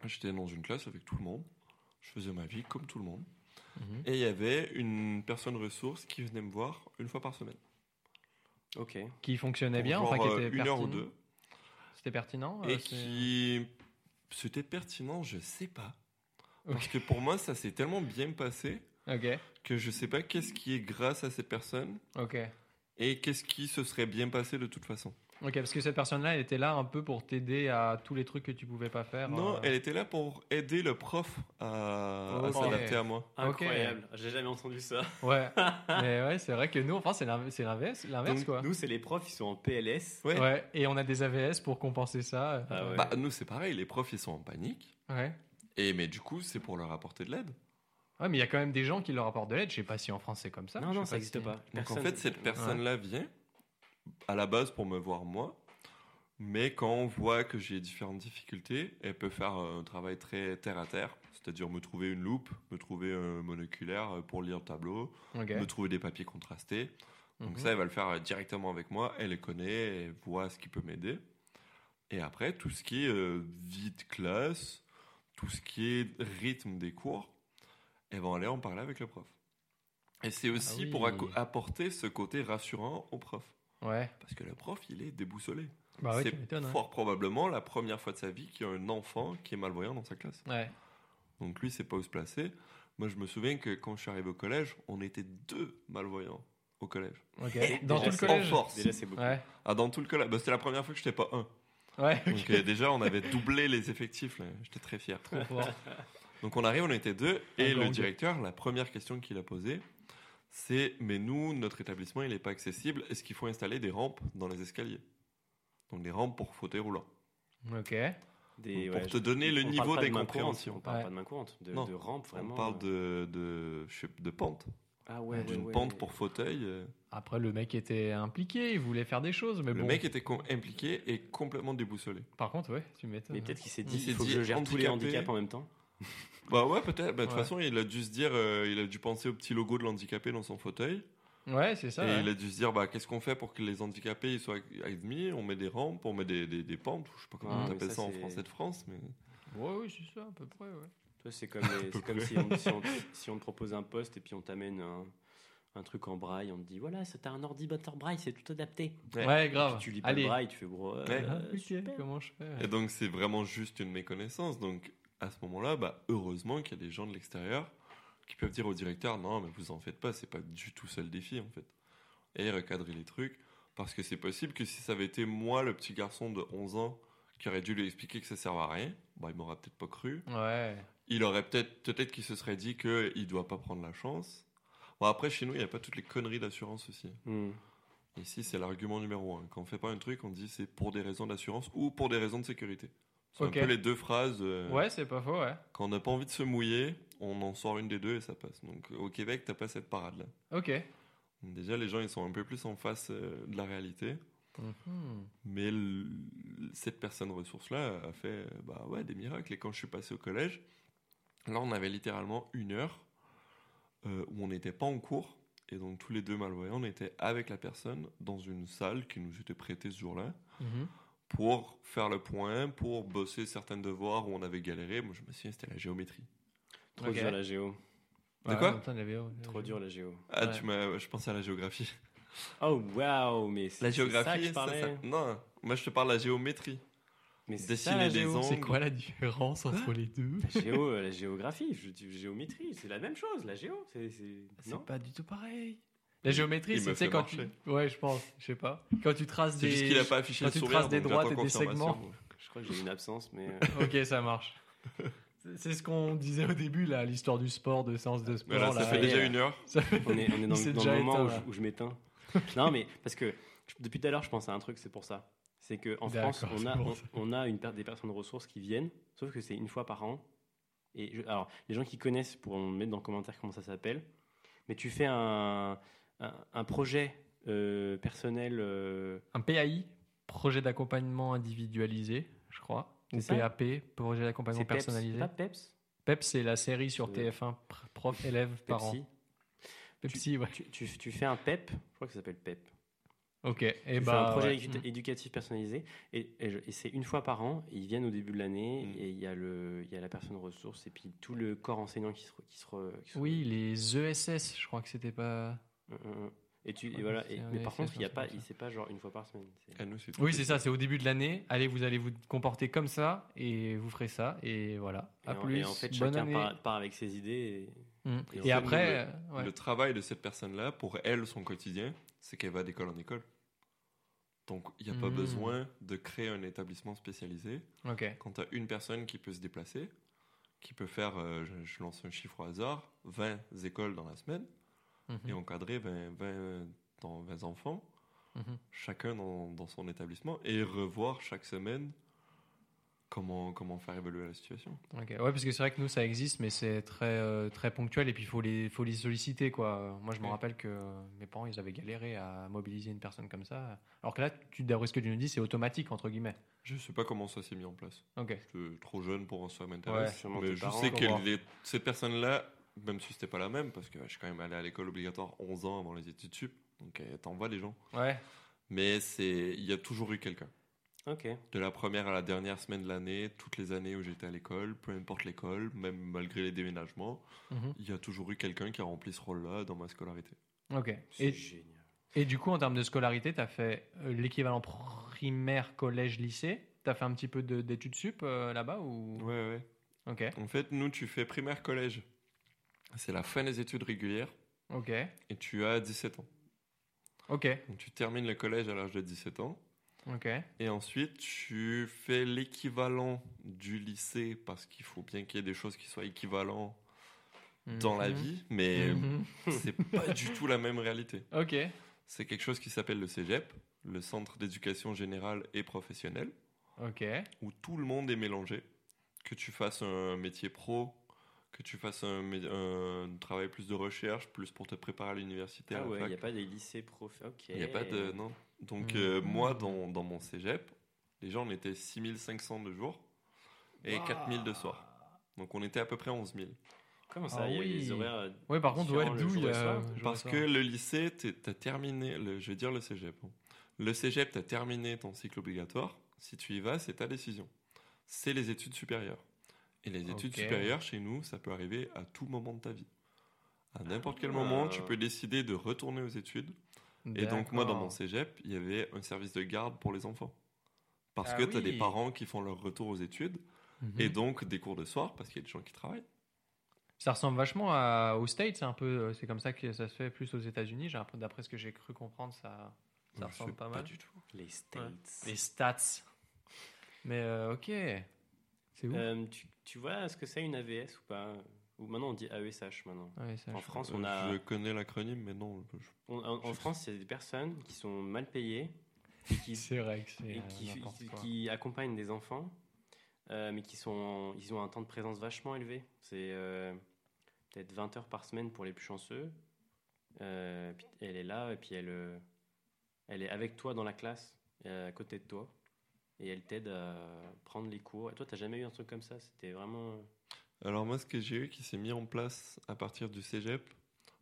j'étais dans une classe avec tout le monde. Je faisais ma vie comme tout le monde. Mhm. Et il y avait une personne ressource qui venait me voir une fois par semaine. Ok. Qui fonctionnait Pour bien, genre, enfin qui euh, était une heure ou pertinent. deux. C'était pertinent. euh, Et qui. C'était pertinent, je sais pas. Parce que pour moi, ça s'est tellement bien passé que je sais pas qu'est-ce qui est grâce à cette personne Ok. et qu'est-ce qui se serait bien passé de toute façon. Ok, parce que cette personne-là, elle était là un peu pour t'aider à tous les trucs que tu pouvais pas faire. Non, euh. elle était là pour aider le prof à, s'adapter à moi. Incroyable. J'ai jamais entendu ça. Ouais. Mais ouais, c'est vrai que nous, enfin, c'est l'in- c'est l'inverse, l'inverse quoi. Nous, c'est les profs, ils sont en PLS. Ouais. Ouais. Et on a des AVS pour compenser ça. Ah ouais. Bah, nous, c'est pareil, les profs, ils sont en panique. Ouais. Et mais du coup, c'est pour leur apporter de l'aide. Ouais, mais il y a quand même des gens qui leur apportent de l'aide. Je sais pas si en France c'est comme ça. non, non, ça n'existe si- pas. Donc Personne- en fait, cette personne-là vient à la base pour me voir moi. Mais quand on voit que j'ai différentes difficultés, elle peut faire un travail très terre à terre. C'est-à-dire me trouver une loupe, me trouver un monoculaire pour lire le tableau, me trouver des papiers contrastés. Donc Mhm. ça, elle va le faire directement avec moi. Elle les connaît, elle voit ce qui peut m'aider. Et après, tout ce qui est euh, vie de classe, tout ce qui est rythme des cours, elles vont aller en parler avec le prof. Et c'est aussi Ah oui. pour apporter ce côté rassurant au prof. Ouais. Parce que le prof, il est déboussolé. Bah ouais, c'est hein. fort probablement la première fois de sa vie qu'il y a un enfant qui est malvoyant dans sa classe. Ouais. Donc lui, c'est pas où se placer. Moi, je me souviens que quand je suis arrivé au collège, on était deux malvoyants au collège. Ok. Dans Déjà, tout le c'est- collège. En force. Déjà, c'est beaucoup. Ouais. Ah, dans tout le collège. Bah, c'était la première fois que j'étais pas un. Ouais. Donc euh, déjà, on avait doublé les effectifs. là. J'étais très fier. Trop fort. Donc on arrive, on était deux. Et le directeur, la première question qu'il a posée, c'est mais nous, notre établissement, il n'est pas accessible. Est-ce qu'il faut installer des rampes dans les escaliers? Donc des rampes pour fauteuil roulant. Ok. Des- Pour ouais, te donner le on parle niveau de d'incompréhension. courante, On parle Ouais. pas de main courante, de, Non. de rampe vraiment. On parle de, de, je sais- de pente. ah ouais, ouais, D'une ouais. pente pour fauteuil. Après, le mec était impliqué, il voulait faire des choses, mais Le bon. mec était impliqué et complètement déboussolé. Par contre, ouais, tu m'étonnes. Mais peut-être qu'il s'est dit, il faut que dit je gère tous les handicaps en même temps. Bah ouais, peut-être. Bah, de toute Ouais. façon, il a dû se dire, euh, il a dû penser au petit logo de l'handicapé dans son fauteuil. Ouais, c'est ça. et ouais. il a dû se dire, bah, qu'est-ce qu'on fait pour que les handicapés ils soient admis? On met des rampes, on met des, des, des pentes, je sais pas comment Ah, on appelle ça, ça, en français de France, mais Ouais, oui, c'est ça, à peu près, ouais. Toi, c'est comme, les- c'est comme si, on, si, on, si on te propose un poste et puis on t'amène un, un truc en braille, on te dit voilà, c'est- t'as un ordinateur braille, c'est tout adapté. Ouais. Ouais, Et grave. puis tu lis pas Allez. le braille, tu fais gros. euh, Ouais. Super. comment je fais Et donc, c'est vraiment juste une méconnaissance. Donc, à ce moment-là, bah, heureusement qu'il y a des gens de l'extérieur qui peuvent dire au directeur Non, mais vous en faites pas, c'est pas du tout ça le défi, en fait. Et recadrer les trucs. Parce que c'est possible que si ça avait été moi, le petit garçon de 11 ans, qui aurait dû lui expliquer que ça servait à rien, bah, il m'aurait peut-être pas cru. Ouais. il aurait peut-être peut-être qu'il se serait dit qu'il ne doit pas prendre la chance. Bon, après, chez nous, il n'y a pas toutes les conneries d'assurance aussi. Hmm. Ici, c'est l'argument numéro un. Quand on fait pas un truc, on dit c'est pour des raisons d'assurance ou pour des raisons de sécurité. C'est un peu les deux phrases. euh, Ouais, c'est pas faux, ouais. Quand on n'a pas envie de se mouiller, on en sort une des deux et ça passe. Donc au Québec, t'as pas cette parade-là. Ok. Déjà, les gens, ils sont un peu plus en face euh, de la réalité. Mhm. Mais cette personne ressource-là a fait euh, bah ouais, des miracles. Et quand je suis passé au collège, là, on avait littéralement une heure euh, où on n'était pas en cours. Et donc, tous les deux malvoyants, on était avec la personne dans une salle qui nous était prêtée ce jour-là Mhm. pour faire le point, pour bosser certains devoirs où on avait galéré. Moi, je me souviens, c'était la géométrie. Trop dur la géo. De Ouais, quoi temps, la VO, la Trop dur la géo. Ah, Ouais. tu m'as, je pensais à la géographie. Oh waouh, mais c'est La c'est ça que géographie, je ça- non, moi je te parle de la géométrie. Mais c'est Dessiner des ondes. C'est quoi la différence entre les deux? La géo, euh, la géographie, je géométrie, c'est la même chose. La géo, c'est pas du tout pareil. La géométrie, c'est quand marcher. tu. Ouais, je pense, je sais pas. Quand tu traces des. juste qu'il a pas affiché quand le tu sourire. traces des droites et des segments. Je crois que j'ai une absence, mais euh, Ok, ça marche. C'est- ce qu'on disait au début, là, l'histoire du sport, de séance de sport. Voilà, ça là, fait déjà une heure. on est, on est dans, le moment éteint, où, je, où je m'éteins. non, mais parce que depuis tout à l'heure, je pense à un truc, c'est pour ça. C'est qu'en France, on a, pour on, ça. on a une, per- des personnes ressources qui viennent, sauf que c'est une fois par an. Et je- alors, les gens qui connaissent pourront mettre dans les commentaires comment ça s'appelle. Mais tu fais un, un, un projet euh, personnel. euh, Un PAI, projet d'accompagnement individualisé, je crois. Ou PAP, projet d'accompagnement PEPS, personnalisé. c'est pas PEPS PEP, c'est la série sur C'est- TF1, pr- prof, élève, parent. Pepsi. Pepsi, ouais. Tu, tu, tu fais un PEP, je crois que ça s'appelle PEP. Ok, et tu fais bah. un projet ouais. édu- éducatif personnalisé et, et je- et c'est une fois par an. Ils viennent au début de l'année Mm. et il y, a le- il y a la personne ressource et puis tout le corps enseignant qui se. re- Qui se, re- qui se- Oui, les ESS, je crois que c'était pas. Mm, mm, mm. Et tu, et voilà. et- mais par ESS, contre, il y a pas, il c'est pas genre une fois par semaine. Ah, nous, c'est Oui, c'est ça, c'est au début de l'année. Allez, vous allez vous comporter comme ça et vous ferez ça. Et voilà. Et, À en, plus. et en fait, bonne chacun année. part, part avec ses idées. Mm. et fait, après, ouais. Le travail de cette personne-là, pour elle, son quotidien, c'est qu'elle va d'école en école. Donc, il n'y a pas Mm. besoin de créer un établissement spécialisé. ok. Quand tu as une personne qui peut se déplacer, qui peut faire, euh, je, je lance un chiffre au hasard, 20 écoles dans la semaine, Mhm. et encadrer 20, 20, dans 20 enfants, Mhm. chacun dans, dans son établissement, et revoir chaque semaine comment, comment faire évoluer la situation. Ok. Ouais, parce que c'est vrai que nous, ça existe, mais c'est très, euh, très ponctuel et puis il faut les, faut les solliciter. Quoi. Moi, je me Ouais. rappelle que mes parents, ils avaient galéré à mobiliser une personne comme ça. Alors que là, tu, d'après ce que tu nous dis, c'est automatique, entre guillemets. Je sais pas comment ça s'est mis en place. Ok. J'étais trop jeune pour ça Ouais, m'intéresse. sûrement mais je parents, sais que cette personne-là, même si c'était pas la même, parce que je suis quand même allé à l'école obligatoire 11 ans avant les études sup, donc euh, t'envoies les gens. Ouais. Mais c'est, il y a toujours eu quelqu'un. De la première à la dernière semaine de l'année, toutes les années où j'étais à l'école, peu importe l'école, même malgré les déménagements, Mhm. il y a toujours eu quelqu'un qui a rempli ce rôle-là dans ma scolarité. Ok. C'est Et, génial. et du coup, en termes de scolarité, tu as fait euh, l'équivalent primaire, collège, lycée? Tu as fait un petit peu de- d'études sup euh, là-bas ou... Ouais, ouais. Ok. En fait, nous, tu fais primaire collège. C'est la fin des études régulières Ok. et tu as 17 ans. Ok. Donc tu termines le collège à l'âge de 17 ans. Et ensuite, tu fais l'équivalent du lycée parce qu'il faut bien qu'il y ait des choses qui soient équivalentes dans la Mhm. vie, mais Mhm. c'est pas du tout la même réalité. Ok. C'est quelque chose qui s'appelle le CEGEP, le Centre d'éducation générale et professionnelle, Ok. où tout le monde est mélangé. Que tu fasses un métier pro, que tu fasses un, travail plus de recherche, plus pour te préparer à l'université. Ah ouais, il n'y a pas des lycées prof. Ok. Il n'y a pas de. Non. Donc, Mhm. euh, moi, dans, dans mon cégep, les gens, on était 6500 de jour et 4000 de soir. Donc, on était à peu près 11 000. Comment ça Ah Il y a oui. horaires. euh, Ouais, par contre, ouais, d'où il y a. Parce que le lycée, tu as terminé, le, je vais dire le cégep. hein. Le cégep, tu as terminé ton cycle obligatoire. Si tu y vas, c'est ta décision. C'est les études supérieures. Et les études supérieures, chez nous, ça peut arriver à tout moment de ta vie. À n'importe quel Ah. moment, tu peux décider de retourner aux études. Et donc, moi, dans mon cégep, il y avait un service de garde pour les enfants. Parce Ah que tu as des parents qui font leur retour aux études Mhm. et donc des cours de soir parce qu'il y a des gens qui travaillent. Ça ressemble vachement à, aux States, c'est un peu, euh, c'est comme ça que ça se fait plus aux États-Unis. D'après ce que j'ai cru comprendre, ça, ressemble pas mal. du tout. Les States. Les stats. Mais euh, ok, c'est ouf. Euh, tu, tu vois ce que c'est une AVS ou pas? Ou maintenant on dit AESH maintenant. Ça, En je- France, on a. Je connais l'acronyme, mais non. je- on- en, en France, il y a des personnes qui sont mal payées et qui, C'est vrai que c'est et euh, qui, accompagnent des enfants, euh, mais qui sont, ils ont un temps de présence vachement élevé. C'est euh, peut-être 20 heures par semaine pour les plus chanceux. Euh, puis elle est là et puis elle, elle est avec toi dans la classe, à côté de toi, et elle t'aide à prendre les cours. Et toi, t'as jamais eu un truc comme ça? C'était vraiment. Alors moi, ce que j'ai eu qui s'est mis en place à partir du cégep,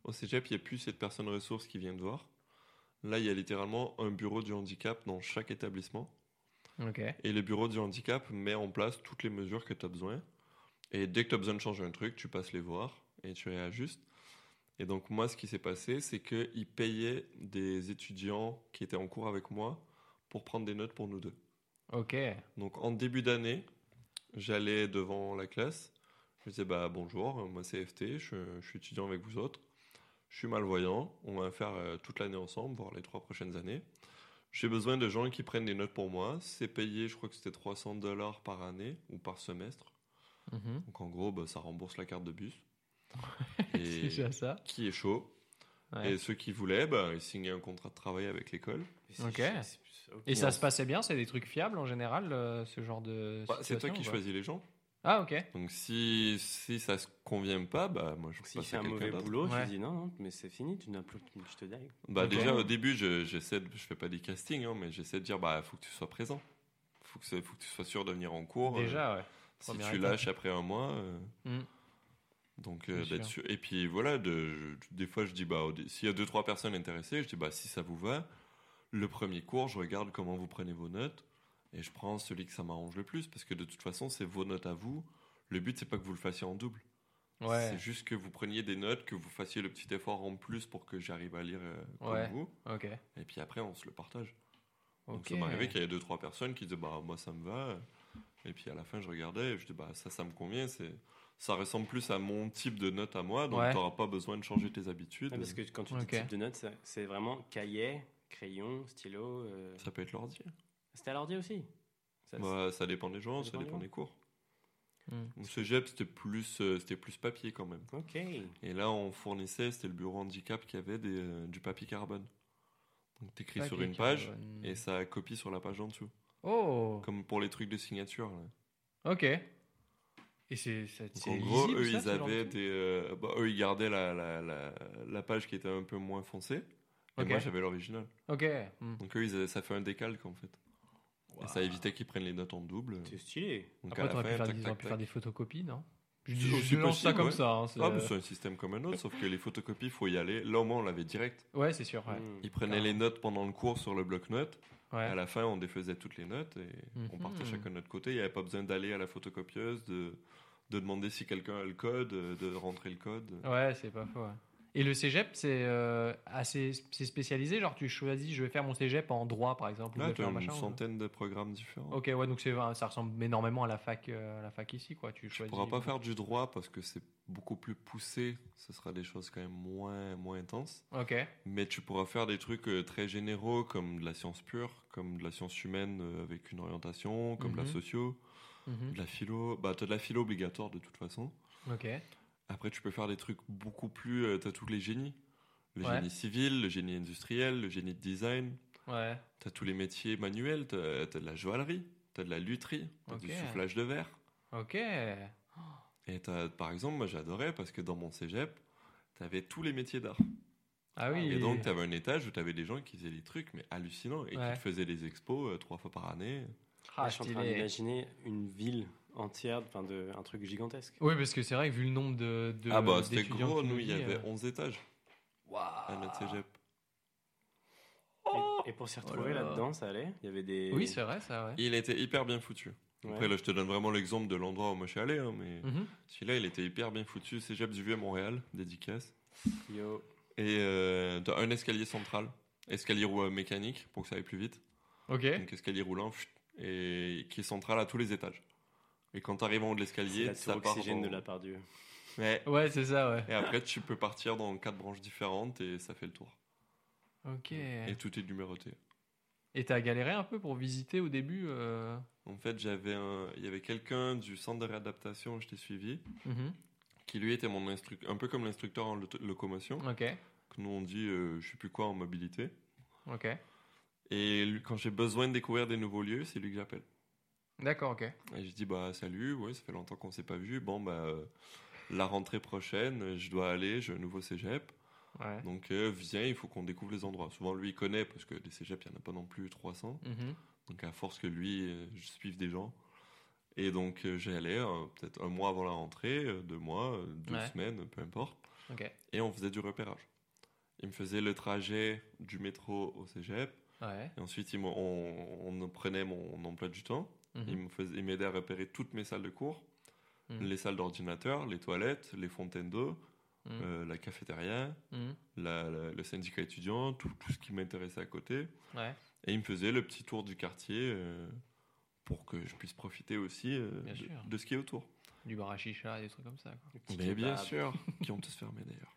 au cégep, il n'y a plus cette personne ressource qui vient te voir. Là, il y a littéralement un bureau du handicap dans chaque établissement. Et le bureau du handicap met en place toutes les mesures que tu as besoin. Et dès que tu as besoin de changer un truc, tu passes les voir et tu réajustes. Et donc moi, ce qui s'est passé, c'est qu'ils payaient des étudiants qui étaient en cours avec moi pour prendre des notes pour nous deux. Ok. Donc en début d'année, j'allais devant la classe. Je disais bah bonjour, moi c'est FT, je, je suis étudiant avec vous autres. Je suis malvoyant, on va faire euh, toute l'année ensemble, voire les trois prochaines années. J'ai besoin de gens qui prennent des notes pour moi. C'est payé, je crois que c'était 300 dollars par année ou par semestre. Mhm. Donc en gros, bah, ça rembourse la carte de bus. C'est Et déjà ça. qui est chaud. Ouais. Et ceux qui voulaient, bah, ils signaient un contrat de travail avec l'école. Ok. Et ça se passait bien? C'est des trucs fiables en général, euh, ce genre de. Bah, c'est toi qui choisis les gens. Ah, ok. Donc si, si ça se convient pas, bah moi je S'il passe fait à un mauvais boulot, Ouais. tu dis non, non, mais c'est fini, tu n'as plus, je te daille. Bah déjà au début, je, j'essaie de, je fais pas des castings, hein, mais j'essaie de dire bah faut que tu sois présent, faut que, faut que tu sois sûr de venir en cours. euh, Déjà, ouais. si première tu étape. lâches après un mois, euh, Mm. donc euh, Bien d'être sûr. sûr. Et puis voilà, de, je- des fois je dis bah s'il y a deux trois personnes intéressées, je dis bah si ça vous va, le premier cours, je regarde comment vous prenez vos notes et je prends celui que ça m'arrange le plus parce que de toute façon c'est vos notes à vous. Le but c'est pas que vous le fassiez en double. Ouais. C'est juste que vous preniez des notes, que vous fassiez le petit effort en plus pour que j'arrive à lire euh, comme Ouais. vous. Et puis après, on se le partage. Donc ça m'est arrivé qu'il y ait deux, trois personnes qui disaient bah moi ça me va. Et puis à la fin, je regardais et je dis bah ça, ça me convient. C'est ça ressemble plus à mon type de note à moi, donc Ouais. tu n'auras pas besoin de changer tes habitudes. Ah, parce que quand tu dis type de notes, c'est- c'est vraiment cahier, crayon, stylo. euh, Ça peut être l'ordi. C'était à l'ordi aussi. Ça, Bah, ça dépend des gens, Ça ça dépend des des cours. Hmm. Au cégep, c'était plus, euh, c'était plus papier quand même. Ok. Et là, on fournissait, c'était le bureau handicap qui avait des, euh, du papier carbone. Donc t'écris sur Papier une page carbone. et ça copie sur la page en dessous. Oh. Comme pour les trucs de signature. là. Ok. Et c'est. c'est- Donc, c'est en gros, lisible, eux, ça, ils avaient des. euh, bah, eux, ils gardaient la, la, la, la page qui était un peu moins foncée. Et moi, j'avais l'original. Ok. Hmm. Donc, eux, ils avaient- ça fait un décalque, en fait. Et ça évitait qu'ils prennent les notes en double. C'est stylé. Donc, Après, t'aurais pu, faire tac, des- tac, pu tac. faire des photocopies, non? Je, je aussi lance ça possible, comme ouais. ça. hein, c'est- Ah, mais c'est un système comme un autre, sauf que les photocopies, il faut y aller. Là, au moins, on l'avait direct. Ouais, c'est sûr. Ouais. Hmm. Ils prenaient les notes pendant le cours sur le bloc-notes. Ouais. À la fin, on défaisait toutes les notes et on Mhm. partait chacun de notre côté. Il n'y avait pas besoin d'aller à la photocopieuse, de, de demander si quelqu'un a le code, de rentrer le code. Ouais, c'est pas faux. Ouais. Et le cégep, c'est euh, assez c'est spécialisé. Genre, tu choisis, je vais faire mon cégep en droit, par exemple. ou je vais tu as une machin, ou- centaine de programmes différents. Ok, ouais, donc c'est ça ressemble énormément à la fac, euh, à la fac ici, quoi. Tu Tu choisis. pourras pas faire du droit parce que c'est beaucoup plus poussé. Ce sera des choses quand même moins, moins intenses. Ok. Mais tu pourras faire des trucs euh, très généraux comme de la science pure, comme de la science humaine avec une orientation, comme de la Mhm. socio, Mhm. de la philo. Bah, tu as de la philo obligatoire de toute façon. Ok. Après, tu peux faire des trucs beaucoup plus. euh, t'as tous les génies. Le Ouais. génie civil, le génie industriel, le génie de design. Ouais. T'as tous les métiers manuels. T'as as de la joaillerie, t'as de la lutherie, t'as du Ok. soufflage de verre. Ok. Et t'as- par exemple, moi j'adorais parce que dans mon cégep, t'avais tous les métiers d'art. Ah oui. Et donc, t'avais un étage où t'avais des gens qui faisaient des trucs mais hallucinants et Ouais. qui faisaient des expos euh, trois fois par année. Ah, Là, je suis en train d'imaginer une ville entière, enfin de un truc gigantesque. Oui, parce que c'est vrai que vu le nombre de. de ah bah c'était gros, nous il y avait euh, 11 étages à notre cégep. Et, et pour s'y retrouver Oh là là. là-dedans, ça allait? Il y avait des. Oui, c'est vrai, ça, ouais. Il était hyper bien foutu. Ouais. Après là je te donne vraiment l'exemple de l'endroit où moi je suis allé, hein, mais Mhm. celui-là il était hyper bien foutu. Cégep du Vieux-Montréal, dédicace. Yo. Et euh, t'as un escalier central, escalier rou- euh, mécanique pour que ça aille plus vite. Ok. Donc escalier roulant pfft, et qui est central à tous les étages. Et quand tu arrives en haut de l'escalier, ça part oxygène dans- de la part Dieu. Ouais. Ouais, c'est ça, ouais. Et après, tu peux partir dans quatre branches différentes et ça fait le tour. Ok. Et tout est numéroté. Et t'as galéré un peu pour visiter au début euh, En fait, j'avais un, il y avait quelqu'un du centre de réadaptation où je t'ai suivi, Mhm. qui lui était mon instructeur, un peu comme l'instructeur en locomotion, Ok, que nous on dit, euh, je sais plus quoi en mobilité. ok. Et lui, quand j'ai besoin de découvrir des nouveaux lieux, c'est lui que j'appelle. D'accord, ok. Et je dis bah salut, ouais, ça fait longtemps qu'on s'est pas vu. Bon bah euh, la rentrée prochaine, je dois aller, j'ai un nouveau cégep. Ouais. Donc euh, viens, il faut qu'on découvre les endroits. Souvent lui il connaît parce que des cégeps, il n'y en a pas non plus 300. Mhm. Donc à force que lui, euh, je suive des gens. Et donc euh, j'y allais euh, peut-être un mois avant la rentrée, euh, deux mois, euh, deux Ouais. semaines, peu importe. Et on faisait du repérage. Il me faisait le trajet du métro au cégep. Ouais. Et ensuite il on, on prenait mon emploi du temps. Mhm. Il me faisait- il m'aidait à repérer toutes mes salles de cours, Mhm. les salles d'ordinateur, les toilettes, les fontaines d'eau, Mhm. euh, la cafétéria, Mhm. la- la- le syndicat étudiant, tout, tout ce qui m'intéressait à côté. Ouais. Et il me faisait le petit tour du quartier euh, pour que je puisse profiter aussi euh, de, ce qui est autour. Du bar à chicha, des trucs comme ça. Quoi. Mais bien sûr, qui ont tous fermé d'ailleurs.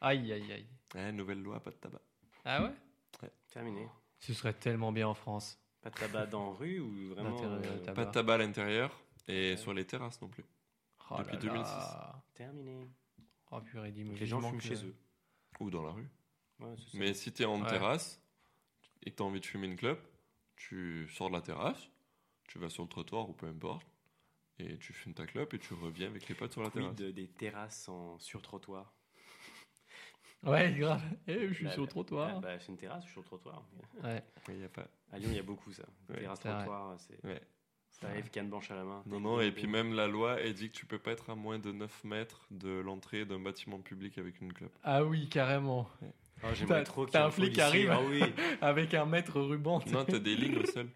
Aïe, aïe, aïe. Eh, nouvelle loi, pas de tabac. Ah ouais? Terminé. Ce serait tellement bien en France. Pas de tabac dans la rue ou vraiment. Euh, tabac. Pas de tabac à l'intérieur et Ouais. sur les terrasses non plus. Oh Depuis là 2006. là. Terminé. Oh purée, dis-moi. Les gens fument chez eux. Ou dans la rue. Ouais, c'est ça. Mais si tu es en Ouais. terrasse et que tu as envie de fumer une clope, tu sors de la terrasse, tu vas sur le trottoir ou peu importe, et tu fumes ta clope et tu reviens avec les potes sur la Quid terrasse. de- des terrasses en sur trottoir. Ouais, grave. Eh, je suis Bah, sur le trottoir. bah, c'est une terrasse, je suis sur le trottoir. Ouais. Oui, y a pas... À Lyon, il y a beaucoup ça. Ouais, terrasse trottoir, c'est. Ouais. Ça arrive canne blanche à la main. Non, non, et puis même la loi, elle dit que tu peux pas être à moins de 9 mètres de l'entrée d'un bâtiment public avec une clope. Ah oui, carrément. Oh, j'aimerais T'as- un flic qui arrive. Ah oui. Avec un mètre ruban. Non, t'as des lignes au sol.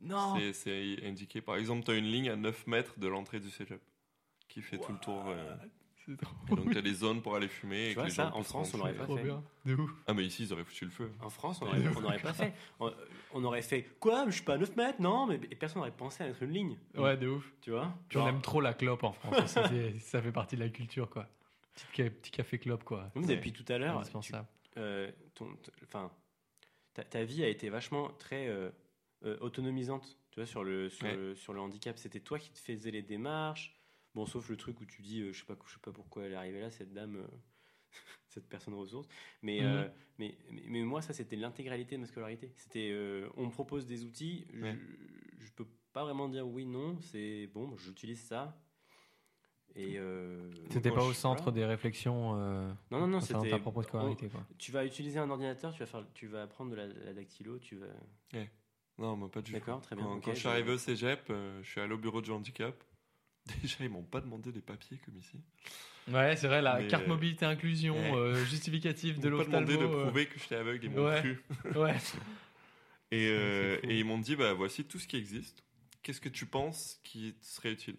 Non. C'est- C'est indiqué. Par exemple, t'as une ligne à 9 mètres de l'entrée du cégep qui fait tout le tour. euh, C'est trop, et donc t'as des zones pour aller fumer. et Tu que vois, les ça, gens en France, on rentrer. l'aurait pas trop fait. bien. De ouf. Ah, mais ici, ils auraient foutu le feu. En France, on aurait, on n'aurait pas fait. On, on aurait fait quoi Je suis pas à 9 mètres Non, mais et personne n'aurait pensé à mettre une ligne. Ouais, de ouf. Tu vois? Puis on Genre- aime trop la clope en France. ça, c'est- ça fait partie de la culture, quoi. Petit, ca- petit café clope, quoi. Depuis tout à l'heure, tu- indispensable. euh, ton, t- enfin, ta, ta vie a été vachement très euh, euh, autonomisante. Tu vois, sur le, sur, Ouais. le, sur le handicap, c'était toi qui te faisais les démarches. Bon, sauf le truc où tu dis, euh, je sais pas, je sais pas pourquoi elle est arrivée là, cette dame, euh, cette personne ressource. Mais, Mhm. euh, mais, mais, mais moi, ça, c'était l'intégralité de ma scolarité. C'était, on me propose des outils, je- Ouais. je, peux pas vraiment dire oui, non. C'est bon, j'utilise ça. Et euh, C'était pas au centre des réflexions euh, Non, non, non, c'était. ta propre scolarité, quoi. Tu vas utiliser un ordinateur, tu vas, faire, tu vas apprendre de la, la dactylo, tu vas. Non, moi pas du tout. D'accord, très bien. Quand, je suis arrivé au cégep, euh, je suis allé au bureau du handicap. Déjà, ils m'ont pas demandé des papiers comme ici. Ouais, c'est vrai, la Mais, carte euh, mobilité inclusion, ouais. euh, justificative Ils de m'ont pas demandé de euh, prouver que j'étais aveugle, ils m'ont ouais. cru. Ouais. Et, ils m'ont dit, bah voici tout ce qui existe. Qu'est-ce que tu penses qui serait utile?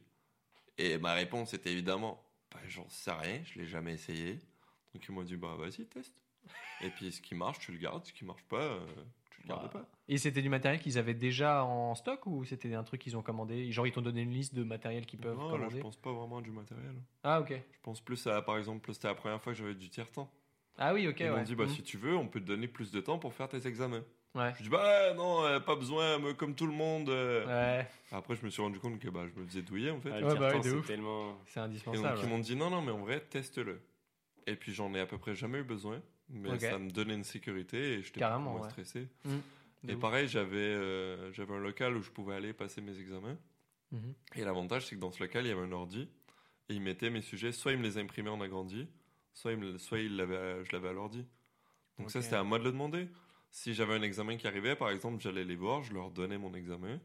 Et ma réponse était évidemment, bah, j'en sais rien, je l'ai jamais essayé. Donc ils m'ont dit, bah vas-y, teste. Et puis ce qui marche, tu le gardes, ce qui marche pas, gardes pas. Et c'était du matériel qu'ils avaient déjà en stock ou c'était un truc qu'ils ont commandé? Genre ils t'ont donné une liste de matériel qu'ils peuvent Non, là, commander? je pense pas vraiment à du matériel. Ah ok. Je pense plus à, par exemple, c'était la première fois que j'avais du tiers-temps. Ah oui ok Ils m'ont ouais. dit, bah Mhm. si tu veux, on peut te donner plus de temps pour faire tes examens. Ouais. Je dis, bah non, euh, pas besoin, me- comme tout le monde. euh. Ouais, Après, je me suis rendu compte que bah, je me faisais douiller en fait. Ah, Ouais, bah de c'est ouf. tellement. c'est Et donc indispensable. ils m'ont dit non, non, mais en vrai, teste-le. Et puis j'en ai à peu près jamais eu besoin, mais ça me donnait une sécurité et j'étais moins ouais. stressé. De Et ouf. pareil, j'avais euh, un local où je pouvais aller passer mes examens. Mhm. Et l'avantage, c'est que dans ce local, il y avait un ordi et il mettait mes sujets, soit il me les imprimait en agrandi, soit il, me soit il je l'avais à l'ordi. Donc ça, c'était à moi de le demander. Si j'avais un examen qui arrivait, par exemple, j'allais les voir, je leur donnais mon examen.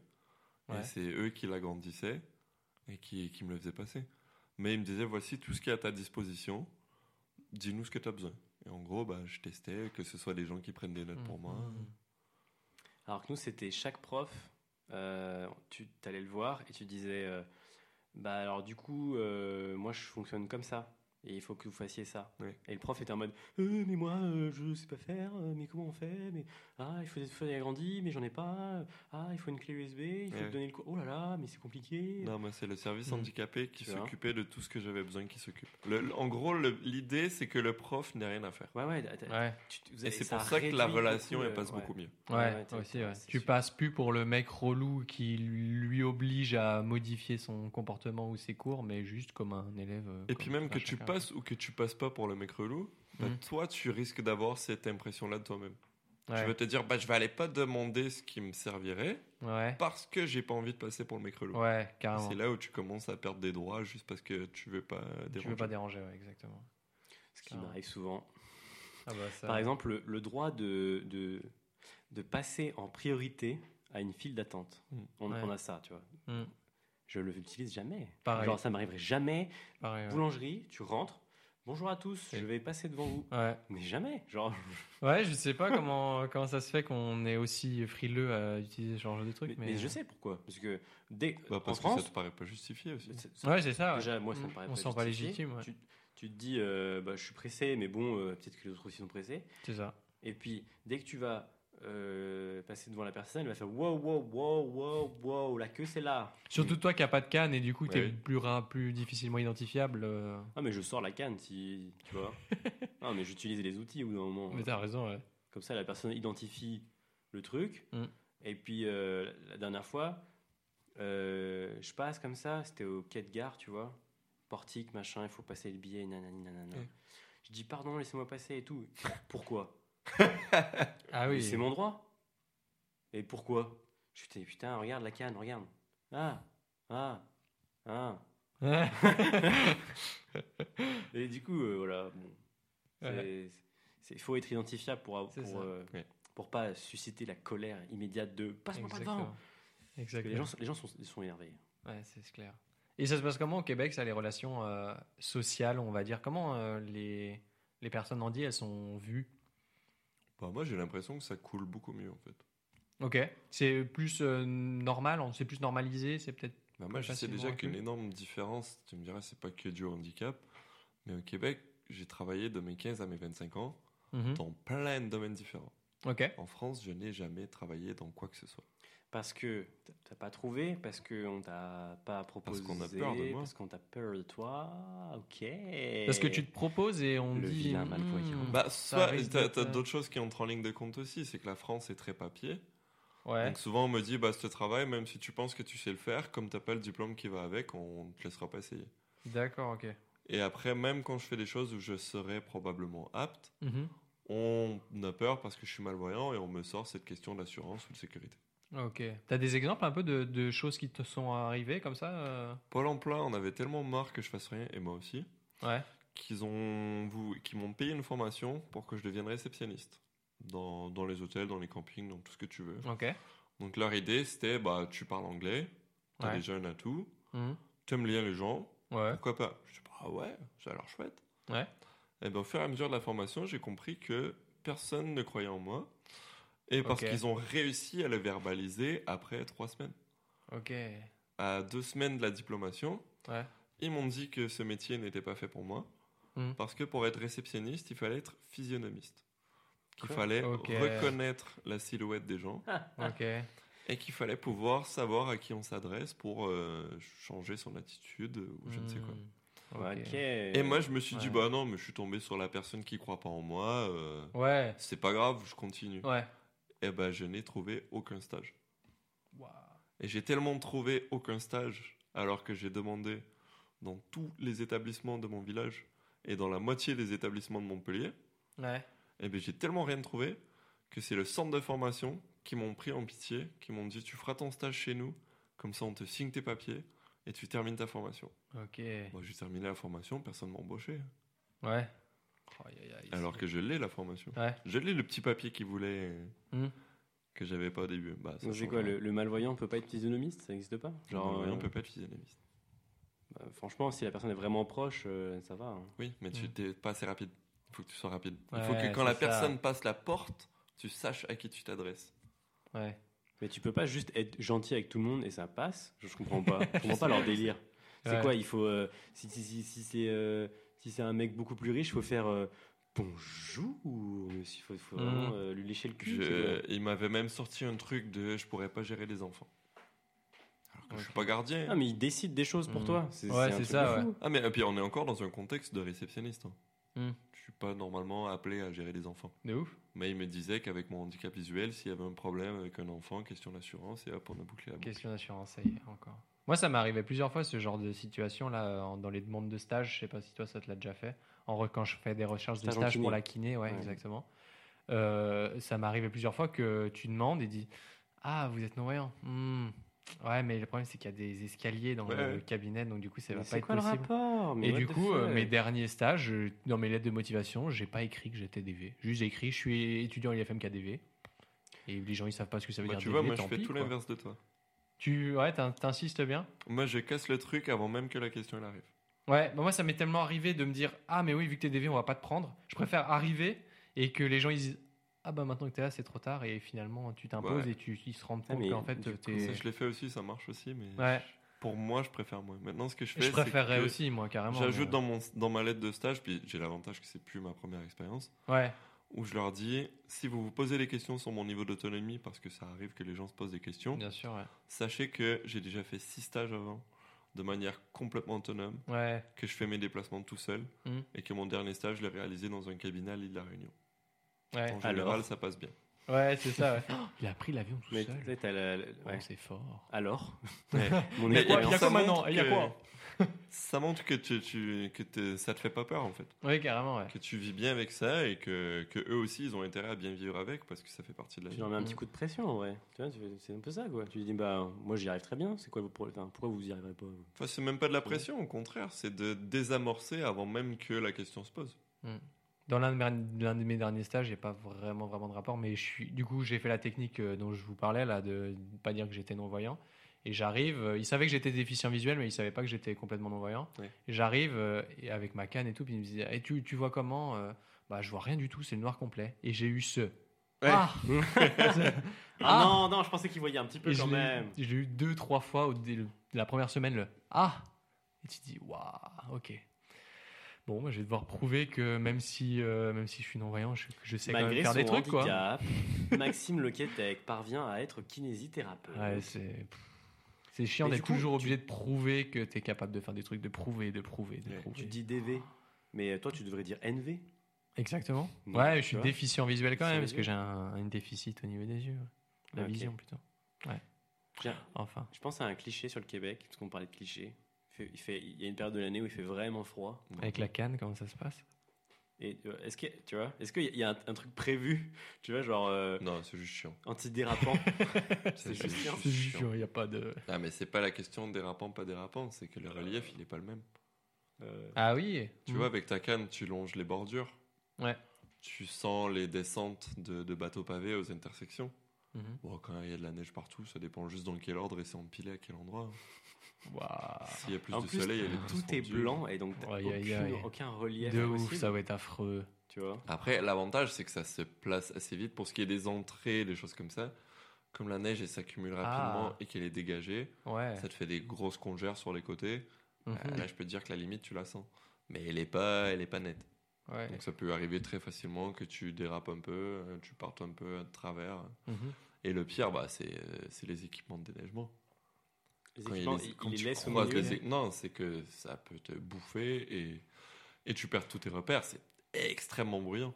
Ouais. Et c'est eux qui l'agrandissaient et qui, qui me le faisaient passer. Mais ils me disaient, voici tout ce qui est à ta disposition, dis-nous ce que tu as besoin. Et en gros, bah, je testais, que ce soit des gens qui prennent des notes pour moi. Mhm. Alors que nous, c'était chaque prof, euh, tu allais le voir et tu disais, euh, bah alors du coup, euh, moi je fonctionne comme ça. Et il faut que vous fassiez ça. Oui. Et le prof était en mode Euh, Mais moi, euh, je sais pas faire, euh, mais comment on fait mais, Ah, il faut des feuilles agrandies, mais j'en ai pas. Ah, il faut une clé USB, il faut Ouais. donner le cours. Oh là là, mais c'est compliqué. Non, moi, c'est le service Mm. handicapé qui s'occupait de tout ce que j'avais besoin qu'il s'occupe. En gros, l'idée, c'est que le prof n'ait rien à faire. Ouais, ouais. Ouais, tu- vous Et avez- c'est pour ça que la relation, elle le- passe beaucoup mieux. ouais, aussi, Tu sûr. passes plus pour le mec relou qui lui oblige à modifier son comportement ou ses cours, mais juste comme un élève. euh, Et comme puis même que tu chacun. Passes ou que tu passes pas pour le mec relou, bah, Mhm. toi, tu risques d'avoir cette impression-là de toi-même. Ouais, Tu vas te dire, bah, je vais aller pas demander ce qui me servirait ouais, parce que j'ai pas envie de passer pour le mec relou. ouais, carrément. C'est là où tu commences à perdre des droits juste parce que tu veux pas déranger. Tu veux pas déranger, ouais, exactement. Ce qui m'arrive souvent. Ah bah, ça- Par exemple, le, le droit de, de, de passer en priorité à une file d'attente. Mm. On, Ouais. on a ça, tu vois. Mm. Je le l'utilise jamais. Pareil. Genre, ça m'arriverait jamais. Pareil, ouais. Boulangerie, tu rentres. Bonjour à tous, je vais passer devant vous. Ouais. Mais jamais. Genre, Ouais, je sais pas comment, comment ça se fait qu'on est aussi frileux à utiliser ce genre de trucs. mais, Mais, mais je sais pourquoi. Parce que dès Bah, en parce que France, ça te paraît pas justifié aussi. c'est- c'est- Ouais, c'est ça. ouais. déjà, moi, ça me Mm. paraît On pas se sent pas légitime, ouais. Tu, tu te dis, euh, bah, je suis pressé, mais bon, euh, peut-être que les autres aussi sont pressés. C'est ça. Et puis, dès que tu vas euh, passer devant la personne, elle va faire wow, wow, wow, wow, wow, la queue c'est là. Surtout toi qui n'as pas de canne et du coup, tu es Ouais. plus, ra- plus difficilement identifiable. euh, Ah, mais je sors la canne si tu vois. non, mais j'utilise les outils au bout d'un moment. Mais t'as raison, ouais. Comme ça, la personne identifie le truc. Mm. Et puis, euh, la dernière fois, je passe comme ça, c'était au quai de gare, tu vois. Portique, machin, il faut passer le billet, nanani, nanana. Mm. Je dis, pardon, laissez-moi passer et tout. Pourquoi? Ah oui. C'est mon droit. Et pourquoi? Je dis, putain, regarde la canne, regarde. Ah, ah, ah. Et du coup, euh, voilà, bon. Il faut être identifiable pour, pour, euh, Ouais. pour pas susciter la colère immédiate de passe-moi pas devant. Exactement. Les gens, sont- les gens sont, sont énervés. Ouais, c'est clair. Et ça se passe comment au Québec, ça, les relations euh, sociales, on va dire? Comment les, les personnes handies, elles sont vues? Bah, moi, j'ai l'impression que ça coule beaucoup mieux en fait. Ok. C'est plus euh, normal, on- c'est plus normalisé, c'est peut-être. Bah, moi, je sais déjà qu'une énorme différence, tu me diras, c'est pas que du handicap, mais au Québec, j'ai travaillé de mes 15 à mes 25 ans Mhm. dans plein de domaines différents. Ok. En France, je n'ai jamais travaillé dans quoi que ce soit. Parce que t'as pas trouvé, parce qu'on t'a pas proposé, qu'on a peur de moi. parce qu'on t'a peur de toi. Ok. Parce que tu te proposes et on Le dit. vilain malvoyant. hmm, Bah, soit t'as t'as euh, d'autres choses qui entrent en ligne de compte aussi, c'est que la France est très papier. Ouais. Donc souvent on me dit, bah ce travail, même si tu penses que tu sais le faire, comme t'as pas le diplôme qui va avec, on te laissera pas essayer. D'accord, ok. Et après, même quand je fais des choses où je serais probablement apte, Mhm. on a peur parce que je suis malvoyant et on me sort cette question d'assurance ou de sécurité. Ok. T'as des exemples un peu de, de choses qui te sont arrivées comme ça euh Pôle emploi, on avait tellement marre que je fasse rien, et moi aussi, Ouais. qu'ils ont, m'ont payé une formation pour que je devienne réceptionniste. Dans, dans les hôtels, dans les campings, dans tout ce que tu veux. Ok. Donc leur idée, c'était, bah, tu parles anglais, t'as Ouais. déjà un atout, Mhm. t'aimes lire les gens, Ouais. pourquoi pas? Je dis, bah ouais, ça a l'air chouette. Ouais. Et ben, au fur et à mesure de la formation, j'ai compris que personne ne croyait en moi. Et parce qu'ils ont réussi à le verbaliser après trois semaines. Ok. À deux semaines de la diplomation, Ouais. ils m'ont dit que ce métier n'était pas fait pour moi. Mhm. Parce que pour être réceptionniste, il fallait être physionomiste. Qu'il fallait reconnaître la silhouette des gens. Ok. Et qu'il fallait pouvoir savoir à qui on s'adresse pour euh, changer son attitude ou je ne sais quoi. Hmm. Ok. Ok. Et moi, je me suis dit, bah non, mais je suis tombé sur la personne qui croit pas en moi. euh, Ouais. c'est pas grave, je continue. Ouais. Et ben, je n'ai trouvé aucun stage. Et j'ai tellement trouvé aucun stage, alors que j'ai demandé dans tous les établissements de mon village et dans la moitié des établissements de Montpellier, Ouais. et ben, j'ai tellement rien trouvé que c'est le centre de formation qui m'ont pris en pitié, qui m'ont dit, tu feras ton stage chez nous, comme ça on te signe tes papiers et tu termines ta formation. Ok. Moi, j'ai terminé la formation, personne m'a embauché. Ouais. Oh, Alors que je l'ai la formation. Ouais. Je l'ai le petit papier qu'ils voulaient Hmm. que j'avais pas au début. Bah, c'est quoi, le, le malvoyant peut pas être physionomiste? Ça n'existe pas? Genre, Genre, on euh, peut pas être physionomiste. bah, franchement, si la personne est vraiment proche, euh, ça va. hein. Oui, mais tu n'es pas assez rapide. Il faut que tu sois rapide. Il Ouais, faut que quand la ça. personne passe la porte, tu saches à qui tu t'adresses. Ouais. Mais tu peux pas juste être gentil avec tout le monde et ça passe? Je comprends pas. Je comprends pas leur délire. C'est Ouais. quoi Il faut. euh, si si, si, si c'est. euh, Si c'est un mec beaucoup plus riche, faut faire euh, bonjour. Il faut, faut vraiment euh, lui lécher le cul. tu il m'avait même sorti un truc de je pourrais pas gérer les enfants. Alors que je suis pas gardien. Ah, mais il décide des choses pour Mm. toi. C'est Ouais, un c'est truc ça, de fou. Ah mais et puis on est encore dans un contexte de réceptionniste. hein. Hmm. Je suis pas normalement appelé à gérer les enfants. De ouf. Mais il me disait qu'avec mon handicap visuel, s'il y avait un problème avec un enfant, question d'assurance, et hop, on a bouclé la boucle. Question d'assurance, ça y est, encore. Moi, ça m'est arrivé plusieurs fois, ce genre de situation là, en- dans les demandes de stage. Je sais pas si toi, ça te l'a déjà fait. En re- quand je fais des recherches de Stage en stage kiné. pour la kiné, ouais, Ouais. exactement. Euh, ça m'est arrivé plusieurs fois que tu demandes et dis Ah, vous êtes non-voyant Hmm. Ouais, mais le problème, c'est qu'il y a des escaliers dans Ouais, le ouais. cabinet, donc du coup, ça Mais va pas c'est être quoi possible. le rapport? Mais Et what du the coup, euh, fuck? mes derniers stages, euh, dans mes lettres de motivation, j'ai pas écrit que j'étais DV. Juste j'ai écrit je suis étudiant à l'IFM KDV. Et les gens ils savent pas ce que ça veut Bah, dire. tu DV, vois, moi je tant fais pis, tout quoi. l'inverse de toi. Tu ouais, t'in- t'insistes bien? Moi je casse le truc avant même que la question elle arrive. Ouais, bah moi ça m'est tellement arrivé de me dire ah mais oui vu que t'es DV on va pas te prendre. Je préfère arriver et que les gens ils disent ah bah maintenant que t'es là c'est trop tard et finalement tu t'imposes Ouais. et tu ils se rendent Ah, compte mais qu'en fait t'es. Ça je l'ai fait aussi, ça marche aussi, mais Ouais. pour moi je préfère moi. Maintenant ce que je fais, Je préférerais que aussi moi carrément. J'ajoute mais- dans, mon, dans ma lettre de stage, puis j'ai l'avantage que c'est plus ma première expérience, Ouais. Où je leur dis si vous vous posez des questions sur mon niveau d'autonomie, parce que ça arrive que les gens se posent des questions, Bien sûr ouais. sachez que j'ai déjà fait six stages avant, de manière complètement autonome, Ouais. que je fais mes déplacements tout seul, Mhm. et que mon dernier stage, je l'ai réalisé dans un cabinet à l'île de la Réunion. Ouais. En général, Alors ça passe bien. Ouais c'est ça. Ouais. Il a pris l'avion tout Mais seul. la- Oh, c'est fort. Alors? Ouais. Il y a quoi, expérience. il y a ça quoi maintenant montre Il y a que- quoi? Ça montre que, tu, tu- que te- ça te fait pas peur, en fait. Oui, carrément, ouais. Que tu vis bien avec ça, et que, que eux aussi, ils ont intérêt à bien vivre avec, parce que ça fait partie de la Tu vie. leur mets un Mm. petit coup de pression en vrai. Tu vois, tu c'est un peu ça quoi. Tu dis bah moi j'y arrive très bien. C'est quoi vos problèmes Enfin, Pourquoi vous y arriverez pas? Vous Enfin, c'est même pas de la pression, au contraire, c'est de désamorcer avant même que la question se pose. Dans l'un de, mes, l'un de mes derniers stages, a pas vraiment, vraiment de rapport, mais je suis, du coup, j'ai fait la technique euh, dont je vous parlais, là, de ne pas dire que j'étais non-voyant. Et j'arrive, euh, ils savaient que j'étais déficient visuel, mais ils savaient pas que j'étais complètement non-voyant. Ouais. Et j'arrive euh, avec ma canne et tout, puis ils me disaient Et tu, tu vois comment Euh, Bah, je vois rien du tout, c'est le noir complet. Et j'ai eu ce. Ah, Ah, non non, je pensais qu'il voyait un petit peu Et quand même. je l'ai eu deux, trois fois au dé- la première semaine, le Ah Et tu te dis Waouh, ok. Bon, bah, je vais devoir prouver que même si, euh, même si je suis non-voyant, je, je sais quand même faire son des trucs, quoi. Maxime Lequetec parvient à être kinésithérapeute. Ouais, c'est. C'est chiant d'être toujours tu- obligé de prouver que tu es capable de faire des trucs, de prouver, de prouver, de Ouais. prouver. Tu dis DV, mais toi tu devrais dire NV. Exactement. Non, ouais, je suis vois. déficient visuel quand même, parce que j'ai un, déficit au niveau des yeux. La Ok. vision plutôt. Tiens, Enfin. Je pense à un cliché sur le Québec, parce qu'on parlait de clichés. Il, fait- il, fait- il y a une période de l'année où il fait vraiment froid. Avec la canne, comment ça se passe? Et euh, est-ce que tu vois, est-ce qu'il y a- il y a un, un truc prévu, tu vois, genre euh, Non, c'est juste chiant. antidérapant? C'est juste chiant. C'est chiant, il n'y a pas de. Ah, mais c'est pas la question de dérapant, pas dérapant, c'est que le relief, il est pas le même. Euh, Ah oui Tu vois, avec ta canne, tu longes les bordures. Ouais. Tu sens les descentes de, de bateaux pavés aux intersections. Mhm. Bon, quand il y a de la neige partout, ça dépend juste dans quel ordre et c'est empilé à quel endroit. Waouh. S'il y a plus en de plus, soleil, elle est plus tout est blanc et donc aïe. aucune- aucun relief De ouf, ça va être affreux. tu vois. Après, l'avantage, c'est que ça se place assez vite pour ce qui est des entrées, des choses comme ça. Comme la neige, elle s'accumule rapidement Ah. et qu'elle est dégagée, Ouais. ça te fait des grosses congères sur les côtés. Mhm. Euh, Là, je peux te dire que la limite, tu la sens. Mais elle est pas, elle est pas nette. Ouais. Donc ça peut arriver très facilement que tu dérapes un peu, euh, tu partes un peu de travers. Mhm. Et le pire, bah, c'est euh, c'est les équipements de déneigement. Les Quand il équipements, les- il, quand il les tu laisse au croises milieu. les Non, c'est que ça peut te bouffer et, et tu perds tous tes repères. C'est extrêmement bruyant.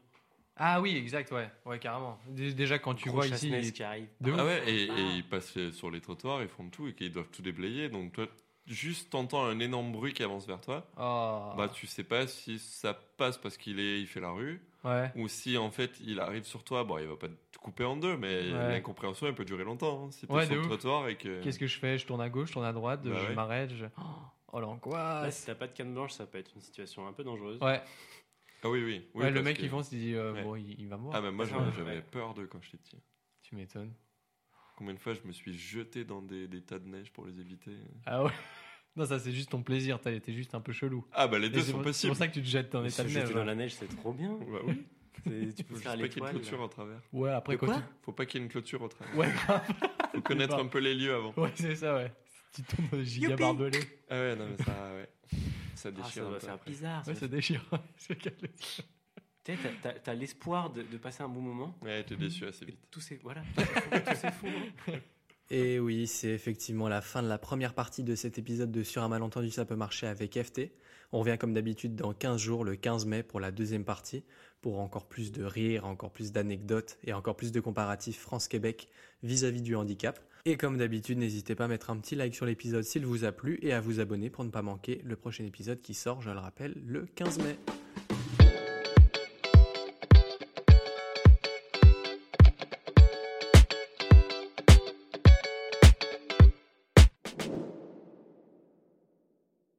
Ah oui, exact, ouais. Ouais, carrément. Dé- Déjà, quand tu Gros vois ici. il- qui arrive. De. Ah ouais, et, et ils passent sur les trottoirs, ils font tout et qu'ils doivent tout déblayer. Donc toi, juste t'entends un énorme bruit qui avance vers toi. Oh. Bah tu sais pas si ça passe parce qu'il est, il fait la rue Ouais. ou si en fait il arrive sur toi. Bon, il va pas te couper en deux, mais Ouais. l'incompréhension elle peut durer longtemps. hein, si t'es Ouais, sur le ouf. trottoir et que. Qu'est-ce que je fais? Je tourne à gauche, je tourne à droite, Bah je ouais. m'arrête. Je... Oh, Là, l'angoisse. si t'as pas de canne blanche, ça peut être une situation un peu dangereuse. Ouais, Ah oui, oui. oui ouais le mec que- il fonce, il dit euh, Ouais. bon, il, il va Ah mourir. mais moi j'avais peur d'eux quand j'étais petit. Tu m'étonnes. Combien de fois je me suis jeté dans des, des tas de neige pour les éviter? Ah ouais Non, ça c'est juste ton plaisir, t'as été juste un peu chelou. Ah bah les deux C'est sont pour, c'est possibles. pour ça que tu te jettes dans les tas de neige. dans la neige, c'est trop bien. Bah oui. Tu peux Faut faire pas qu'il y ait une clôture en travers. Ouais, après quoi tu... Faut pas qu'il y ait une clôture au travers. Ouais, grave. Faut connaître un peu les lieux avant. Ouais, c'est ça, ouais. Tu tombes giga Youpi barbelés. Ah ouais, non mais ça, ouais. ça Ah, déchire. ça un doit peu faire après. bizarre. ça Ouais, ça déchire. C'est dire. Tu sais, t'as- l'espoir de, de passer un bon moment. Ouais, t'es déçu assez vite. tout c'est voilà, tout s'effondre, tout s'effondre. Et oui, c'est effectivement la fin de la première partie de cet épisode de Sur un malentendu, ça peut marcher avec FT. On revient comme d'habitude dans 15 jours, le 15 mai, pour la deuxième partie, pour encore plus de rire, encore plus d'anecdotes et encore plus de comparatifs France-Québec vis-à-vis du handicap. Et comme d'habitude, n'hésitez pas à mettre un petit like sur l'épisode s'il vous a plu et à vous abonner pour ne pas manquer le prochain épisode qui sort, je le rappelle, le 15 mai.